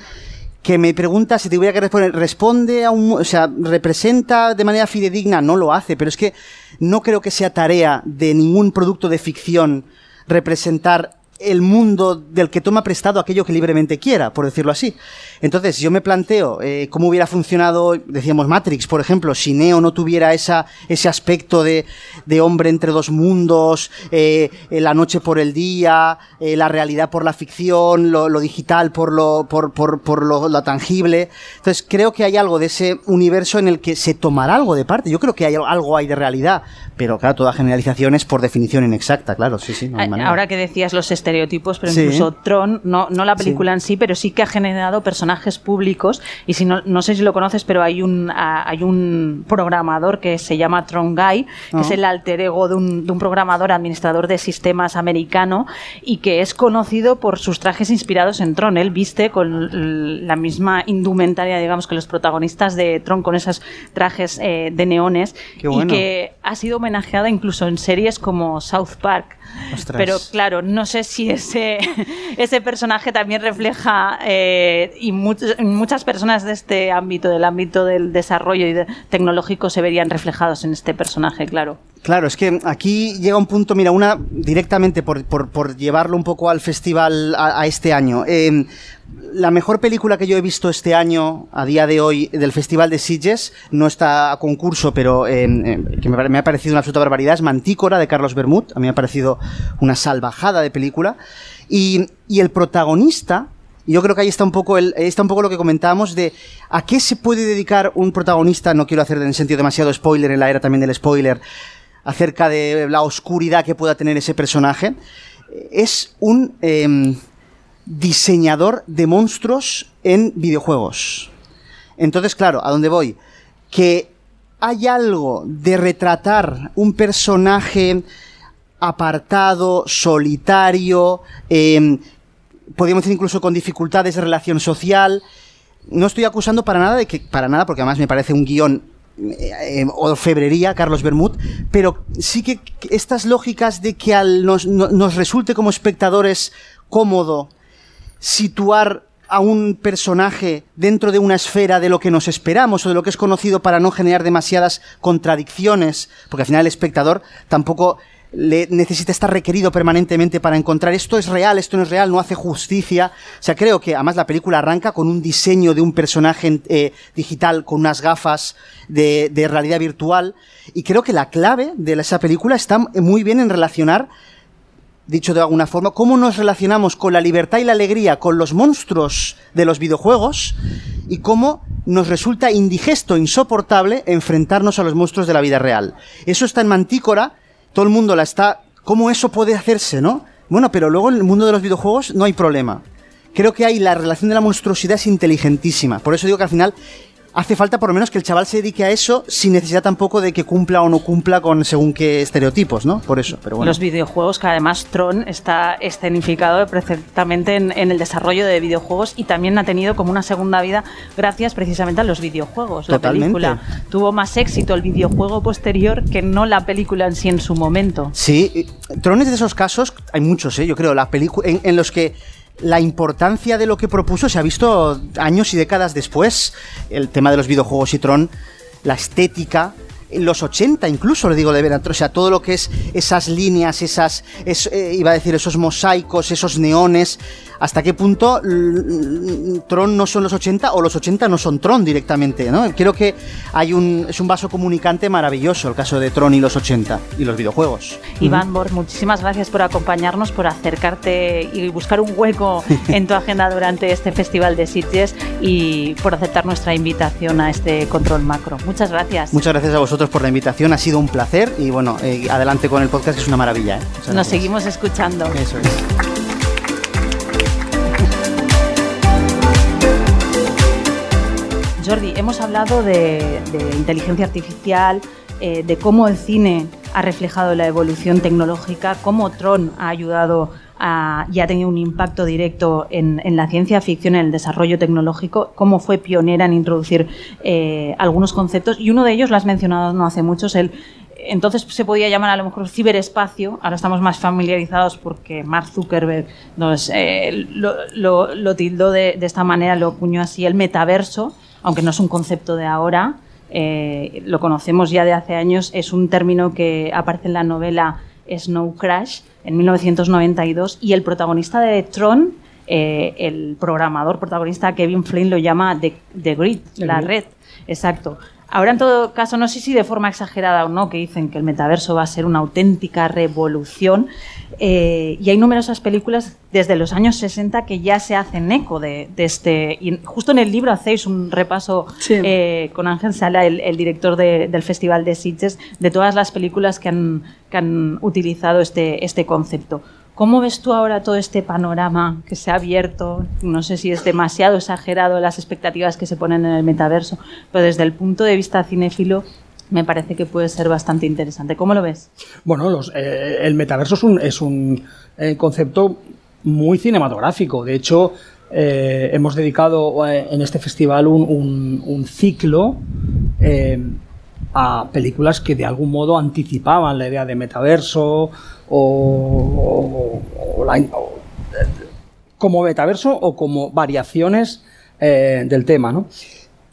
que me pregunta si te voy a responder, responde a un, o sea, representa de manera fidedigna, no lo hace, pero es que no creo que sea tarea de ningún producto de ficción representar el mundo del que toma prestado aquello que libremente quiera, por decirlo así. Entonces, yo me planteo eh, cómo hubiera funcionado, decíamos Matrix, por ejemplo, si Neo no tuviera esa, ese aspecto de, de hombre entre dos mundos, eh, la noche por el día, eh, la realidad por la ficción, lo, lo digital por lo, por, por, por lo, lo tangible. Entonces, creo que hay algo de ese universo en el que se tomará algo de parte. Yo creo que hay algo hay de realidad, pero claro, toda generalización es por definición inexacta, claro, sí, sí. No hay manera. Ahora que decías los estereotipos, pero Sí. incluso Tron, no, no la película en sí, pero sí que ha generado personajes públicos. Y si no, no sé si lo conoces, pero hay un, ah, hay un programador que se llama Tron Guy, que Ah. es el alter ego de un, de un programador administrador de sistemas americano y que es conocido por sus trajes inspirados en Tron. Él viste con la misma indumentaria, digamos, que los protagonistas de Tron, con esos trajes eh, de neones. Qué bueno. Y que ha sido homenajeada incluso en series como South Park. Ostras. Pero claro, no sé si ese, [laughs] ese personaje también refleja eh, y much- muchas personas de este ámbito, del ámbito del desarrollo y de- tecnológico, se verían reflejados en este personaje, claro. Claro, es que aquí llega un punto, mira, una directamente por, por, llevarlo un poco al festival a, este año. Eh, la mejor película que yo he visto este año, a día de hoy, del Festival de Sitges, no está a concurso, pero eh, eh, que me, ha parecido una absoluta barbaridad, es Mantícora de Carlos Bermud. A mí me ha parecido una salvajada de película. Y, y el protagonista, yo creo que ahí está un poco el, ahí está un poco lo que comentábamos de a qué se puede dedicar un protagonista, no quiero hacer en sentido demasiado spoiler en la era también del spoiler, acerca de la oscuridad que pueda tener ese personaje. Es un em, diseñador de monstruos en videojuegos. Entonces, claro, ¿a dónde voy? Que hay algo de retratar un personaje apartado, solitario, em, podríamos decir incluso con dificultades de relación social. No estoy acusando para nada de que, para nada, porque además me parece un guion eh, eh, orfebrería, Carlos Bermud, pero sí que estas lógicas de que al nos, no- nos resulte como espectadores cómodo situar a un personaje dentro de una esfera de lo que nos esperamos o de lo que es conocido para no generar demasiadas contradicciones, porque al final el espectador tampoco le necesita estar requerido permanentemente para encontrar esto es real, esto no es real, no hace justicia. O sea, creo que además la película arranca con un diseño de un personaje eh, digital con unas gafas de, de realidad virtual y creo que la clave de esa película está muy bien en relacionar dicho de alguna forma, cómo nos relacionamos con la libertad y la alegría con los monstruos de los videojuegos y cómo nos resulta indigesto, insoportable enfrentarnos a los monstruos de la vida real. Eso está en Mantícora, todo el mundo la está... ¿Cómo eso puede hacerse, no? Bueno, pero luego en el mundo de los videojuegos no hay problema. Creo que ahí la relación de la monstruosidad es inteligentísima. Por eso digo que al final hace falta por lo menos que el chaval se dedique a eso sin necesidad tampoco de que cumpla o no cumpla con según qué estereotipos, ¿no? Por eso, pero bueno. Los videojuegos, que además Tron está escenificado perfectamente en, en el desarrollo de videojuegos y también ha tenido como una segunda vida gracias precisamente a los videojuegos. Totalmente. La película tuvo más éxito el videojuego posterior que no la película en sí en su momento. Sí, y Trones de esos casos, hay muchos, ¿eh? yo creo, la en, en los que la importancia de lo que propuso se ha visto años y décadas después. El tema de los videojuegos y Tron, la estética, los 80 incluso, le digo de veras, o sea, todo lo que es esas líneas, esas, es- eh, iba a decir, esos mosaicos, esos neones, hasta qué punto Tron no son los 80 o los 80 no son Tron directamente, ¿no? Creo que hay un, es un vaso comunicante maravilloso el caso de Tron y los 80 y los videojuegos. Iván Bor, muchísimas gracias por acompañarnos, por acercarte y buscar un hueco [laughs] en tu agenda durante este Festival de Sitges y por aceptar nuestra invitación a este control macro. Muchas gracias. Muchas gracias a vosotros por la invitación, ha sido un placer y bueno, eh, adelante con el podcast que es una maravilla. ¿eh? Nos seguimos escuchando. Eso es. Jordi, hemos hablado de, inteligencia artificial, eh, de cómo el cine ha reflejado la evolución tecnológica, cómo Tron ha ayudado a- y ha tenido un impacto directo en, en la ciencia ficción, en el desarrollo tecnológico, cómo fue pionera en introducir eh, algunos conceptos. Y uno de ellos, lo has mencionado no hace mucho, es el entonces se podía llamar a lo mejor ciberespacio, ahora estamos más familiarizados porque Mark Zuckerberg nos, eh, lo, tildó de, de esta manera, lo acuñó así, el metaverso, aunque no es un concepto de ahora, eh, lo conocemos ya de hace años, es un término que aparece en la novela Snow Crash en 1992 y el protagonista de Tron, eh, el programador protagonista Kevin Flynn lo llama The, The Grid, la red. Exacto. Ahora, en todo caso, no sé si de forma exagerada o no, que dicen que el metaverso va a ser una auténtica revolución. eh, y hay numerosas películas desde los años 60 que ya se hacen eco de, de este. Y justo en el libro hacéis un repaso Sí. eh, con Ángel Sala, el, el director de- del Festival de Sitges, de todas las películas que han, que han utilizado este, este concepto. ¿Cómo ves tú ahora todo este panorama que se ha abierto? No sé si es demasiado exagerado las expectativas que se ponen en el metaverso, pero desde el punto de vista cinéfilo me parece que puede ser bastante interesante. ¿Cómo lo ves? Bueno, eh, el metaverso es un, eh, concepto muy cinematográfico. De hecho, eh, hemos dedicado en este festival un, ciclo a películas que de algún modo anticipaban la idea de metaverso o, o- o o, como metaverso o como variaciones eh, del tema, ¿no?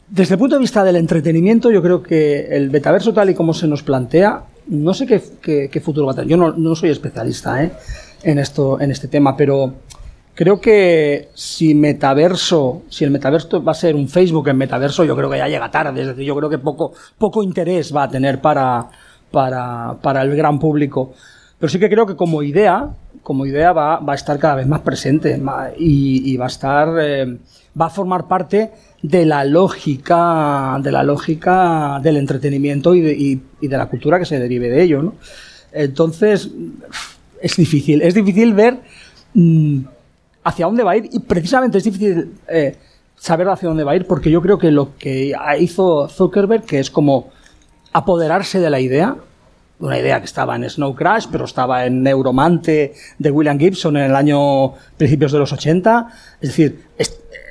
Desde el punto de vista del entretenimiento, yo creo que el metaverso tal y como se nos plantea, no sé qué, qué- qué futuro va a tener. Yo no, no soy especialista ¿eh? en, esto, en este tema, pero creo que si metaverso, si el metaverso va a ser un Facebook en metaverso, yo creo que ya llega tarde. Es decir, yo creo que poco, poco interés va a tener para, para, para el gran público. Pero sí que creo que como idea, como idea va, a estar cada vez más presente y, va a estar, eh, va a formar parte de la lógica, de la lógica del entretenimiento y de, la cultura que se derive de ello. Entonces, es difícil, es difícil ver mm, hacia dónde va a ir y precisamente es difícil eh, saber hacia dónde va a ir porque yo creo que lo que hizo Zuckerberg, que es como apoderarse de la idea, una idea que estaba en Snow Crash, pero estaba en Neuromante de William Gibson en el año principios de los 80. Es decir,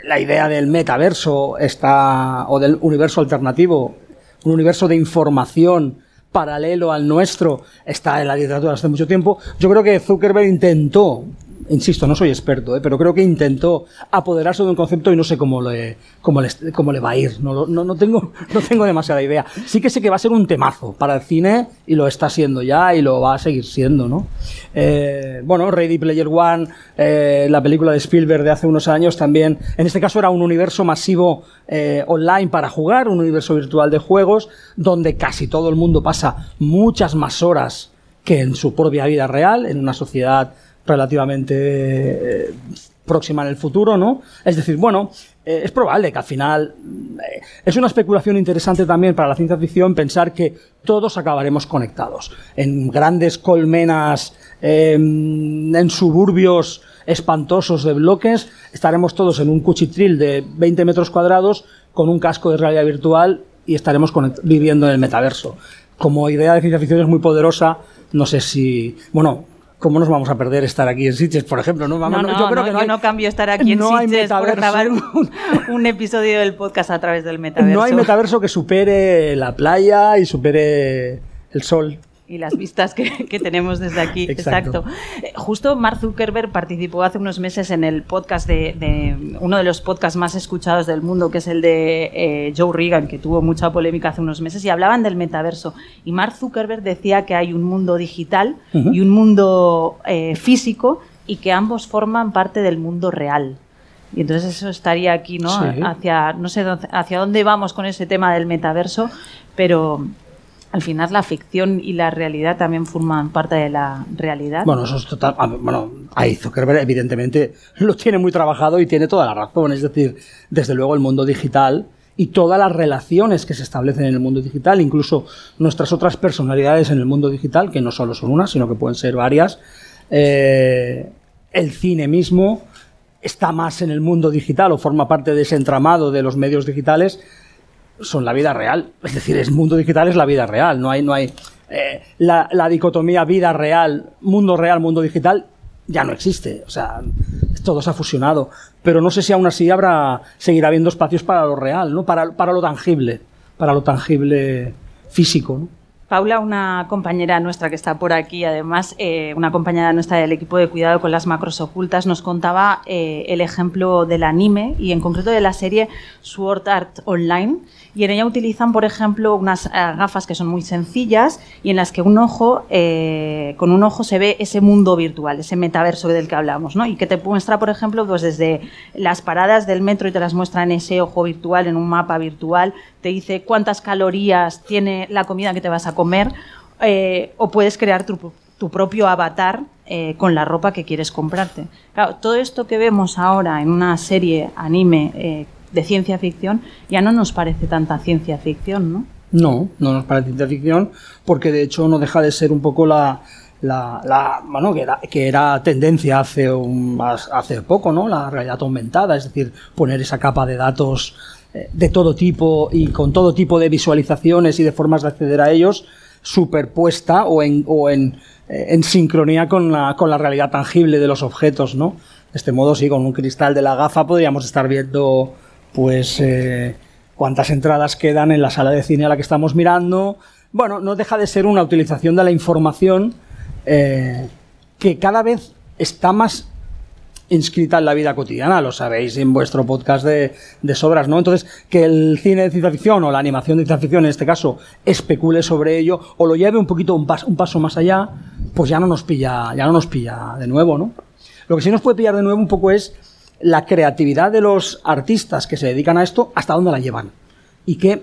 la idea del metaverso está, o del universo alternativo, un universo de información paralelo al nuestro, está en la literatura hace mucho tiempo. Yo creo que Zuckerberg intentó, insisto, no soy experto, ¿eh? pero creo que intentó apoderarse de un concepto y no sé cómo le, cómo cómo le va a ir. No, no, no, tengo, [laughs] no tengo demasiada idea. Sí que sé que va a ser un temazo para el cine y lo está siendo ya y lo va a seguir siendo, ¿no? Eh, bueno, Ready Player One, eh, la película de Spielberg de hace unos años también, en este caso era un universo masivo eh, online para jugar, un universo virtual de juegos, donde casi todo el mundo pasa muchas más horas que en su propia vida real, en una sociedad relativamente eh, próxima en el futuro, ¿no? Es decir, bueno, eh, es probable que al final eh, es una especulación interesante también para la ciencia ficción pensar que todos acabaremos conectados en grandes colmenas, eh, en suburbios espantosos de bloques, estaremos todos en un cuchitril de 20 metros cuadrados con un casco de realidad virtual y estaremos viviendo en el metaverso. Como idea de ciencia ficción es muy poderosa, no sé si, bueno, ¿cómo nos vamos a perder estar aquí en Sitges, por ejemplo? No, vamos, No, no, yo creo no, que no yo hay- no cambio estar aquí en Sitges por grabar un, un episodio del podcast a través del metaverso. No hay metaverso que supere la playa y supere el sol. Y las vistas que, que tenemos desde aquí. Exacto. Exacto. Justo Mark Zuckerberg participó hace unos meses en el podcast de, de uno de los podcasts más escuchados del mundo, que es el de eh, Joe Regan, que tuvo mucha polémica hace unos meses, y hablaban del metaverso. Y Mark Zuckerberg decía que hay un mundo digital Ujú. y un mundo eh, físico y que ambos forman parte del mundo real. Y entonces eso estaría aquí, ¿no? Sí. Hacia, no sé hacia dónde vamos con ese tema del metaverso, pero al final la ficción y la realidad también forman parte de la realidad. Bueno, eso es total. ah, Bueno, ahí Zuckerberg evidentemente lo tiene muy trabajado y tiene toda la razón. Es decir, desde luego el mundo digital y todas las relaciones que se establecen en el mundo digital, incluso nuestras otras personalidades en el mundo digital, que no solo son una, sino que pueden ser varias. eh, el cine mismo está más en el mundo digital o forma parte de ese entramado de los medios digitales son la vida real. Es decir, el mundo digital es la vida real. No hay, no hay eh, la, la dicotomía vida real, mundo real, mundo digital ya no existe. O sea, todo se ha fusionado. Pero no sé si aún así habrá, seguirá habiendo espacios para lo real, ¿no? Para, para lo tangible, para lo tangible físico, ¿no? Paula, una compañera nuestra que está por aquí, además, eh, una compañera nuestra del equipo de cuidado con las macros ocultas, nos contaba eh, el ejemplo del anime y en concreto de la serie Sword Art Online. Y en ella utilizan, por ejemplo, unas eh, gafas que son muy sencillas y en las que un ojo, eh, con un ojo se ve ese mundo virtual, ese metaverso del que hablamos, ¿no? Y que te muestra, por ejemplo, pues desde las paradas del metro y te las muestra en ese ojo virtual, en un mapa virtual, te dice cuántas calorías tiene la comida que te vas a comer, eh, o puedes crear tu, propio avatar eh, con la ropa que quieres comprarte. Claro, todo esto que vemos ahora en una serie anime eh, de ciencia ficción ya no nos parece tanta ciencia ficción, ¿no? No, no nos parece ciencia ficción, porque de hecho no deja de ser un poco la, la, bueno, que era, que era tendencia hace, un, hace poco, ¿no? La realidad aumentada, es decir, poner esa capa de datos de todo tipo y con todo tipo de visualizaciones y de formas de acceder a ellos superpuesta o en, o en, eh, en sincronía con la, con la realidad tangible de los objetos, ¿no? De este modo, sí, con un cristal de la gafa podríamos estar viendo, pues, eh, cuántas entradas quedan en la sala de cine a la que estamos mirando. Bueno, no deja de ser una utilización de la información eh, que cada vez está más inscrita en la vida cotidiana, lo sabéis en vuestro podcast de, sobras, ¿no? Entonces, que el cine de ciencia ficción o la animación de ciencia ficción, en este caso, especule sobre ello o lo lleve un poquito un, pas- un paso más allá, pues ya no nos pilla, ya no nos pilla de nuevo, ¿no? Lo que sí nos puede pillar de nuevo un poco es la creatividad de los artistas que se dedican a esto, hasta dónde la llevan. Y qué,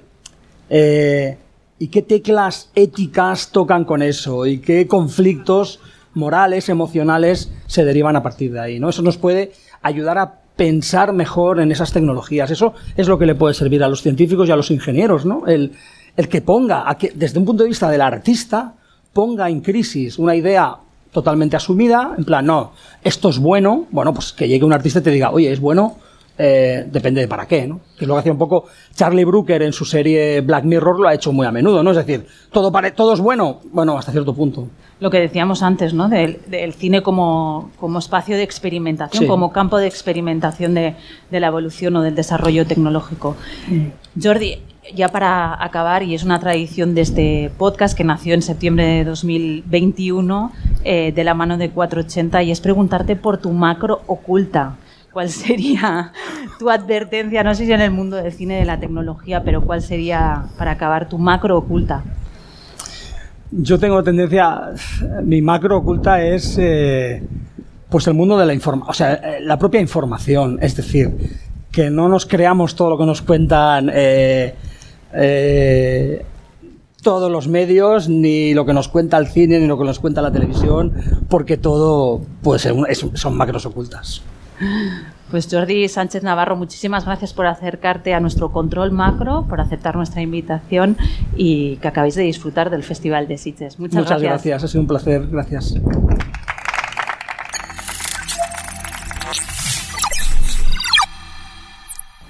eh, y qué teclas éticas tocan con eso, y qué conflictos morales, emocionales se derivan a partir de ahí, ¿no? Eso nos puede ayudar a pensar mejor en esas tecnologías. Eso es lo que le puede servir a los científicos y a los ingenieros, ¿no? El, el que ponga, a que, desde un punto de vista del artista, ponga en crisis una idea totalmente asumida, en plan, no, esto es bueno, bueno, pues que llegue un artista y te diga, oye, es bueno, eh, depende de para qué, ¿no? Que es lo que hacía un poco Charlie Brooker en su serie Black Mirror, lo ha hecho muy a menudo, ¿no? Es decir, todo, pare todo es bueno, bueno, hasta cierto punto. Lo que decíamos antes, ¿no? Del, del cine como, como espacio de experimentación, Sí. como campo de experimentación de, de la evolución o del desarrollo tecnológico. Jordi, ya para acabar, y es una tradición de este podcast que nació en septiembre de 2021 eh, de la mano de 480, y es preguntarte por tu macro oculta. ¿Cuál sería tu advertencia? No sé si en el mundo del cine, de la tecnología, pero ¿cuál sería, para acabar, tu macro oculta? Yo tengo tendencia, mi macro oculta es eh, pues el mundo de la información, o sea, eh, la propia información, es decir, que no nos creamos todo lo que nos cuentan eh, todos los medios, ni lo que nos cuenta el cine, ni lo que nos cuenta la televisión, porque todo puede ser un- es- son macros ocultas. Pues Jordi Sánchez Navarro, muchísimas gracias por acercarte a nuestro control macro, por aceptar nuestra invitación y que acabéis de disfrutar del Festival de Sitges. Muchas, Muchas gracias, ha sido un placer, gracias.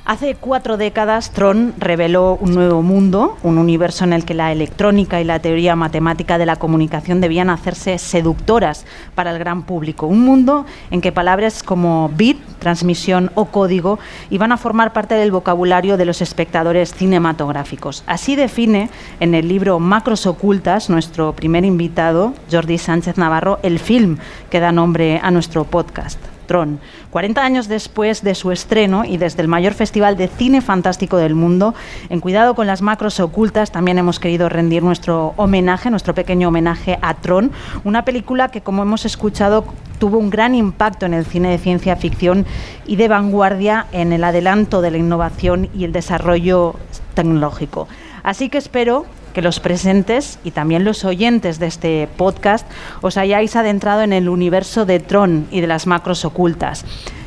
Hace cuatro décadas, Tron reveló un nuevo mundo, un universo en el que la electrónica y la teoría matemática de la comunicación debían hacerse seductoras para el gran público. Un mundo en que palabras como bit, transmisión o código iban a formar parte del vocabulario de los espectadores cinematográficos. Así define en el libro Macros Ocultas nuestro primer invitado, Jordi Sánchez Navarro, el film que da nombre a nuestro podcast. Tron. 40 años después de su estreno y desde el mayor festival de cine fantástico del mundo, en Cuidado con las macros ocultas, también hemos querido rendir nuestro homenaje, nuestro pequeño homenaje a Tron, una película que, como hemos escuchado, tuvo un gran impacto en el cine de ciencia ficción y de vanguardia en el adelanto de la innovación y el desarrollo tecnológico. Así que espero que los presentes y también los oyentes de este podcast os hayáis adentrado en el universo de Tron y de las macros ocultas.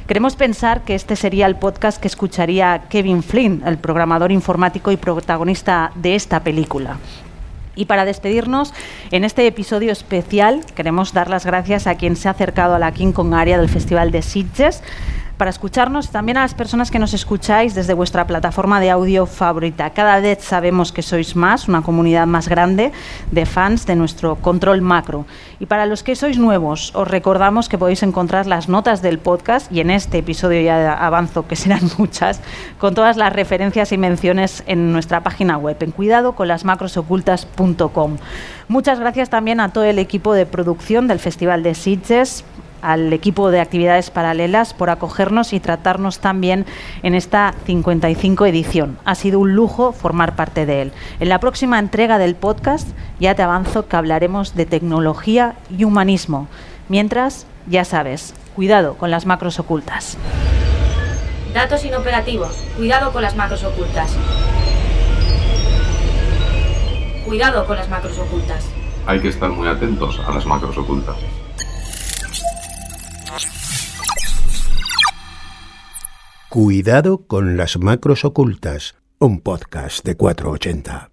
Queremos pensar que este sería el podcast que escucharía Kevin Flynn, el programador informático y protagonista de esta película. Y para despedirnos, en este episodio especial queremos dar las gracias a quien se ha acercado a la King Kong área del Festival de Sitges, para escucharnos también a las personas que nos escucháis desde vuestra plataforma de audio favorita. Cada vez sabemos que sois más, una comunidad más grande de fans de nuestro control macro. Y para los que sois nuevos, os recordamos que podéis encontrar las notas del podcast y en este episodio ya avanzo que serán [laughs] muchas, con todas las referencias y menciones en nuestra página web, en cuidado con las macrosocultas.com. Muchas gracias también a todo el equipo de producción del Festival de Sitges, al equipo de actividades paralelas por acogernos y tratarnos también en esta 55 edición. Ha sido un lujo formar parte de él. En la próxima entrega del podcast ya te avanzo que hablaremos de tecnología y humanismo. Mientras, ya sabes, cuidado con las macros ocultas. Datos inoperativos. Cuidado con las macros ocultas. Cuidado con las macros ocultas. Hay que estar muy atentos a las macros ocultas. Cuidado con las macros ocultas, un podcast de 480.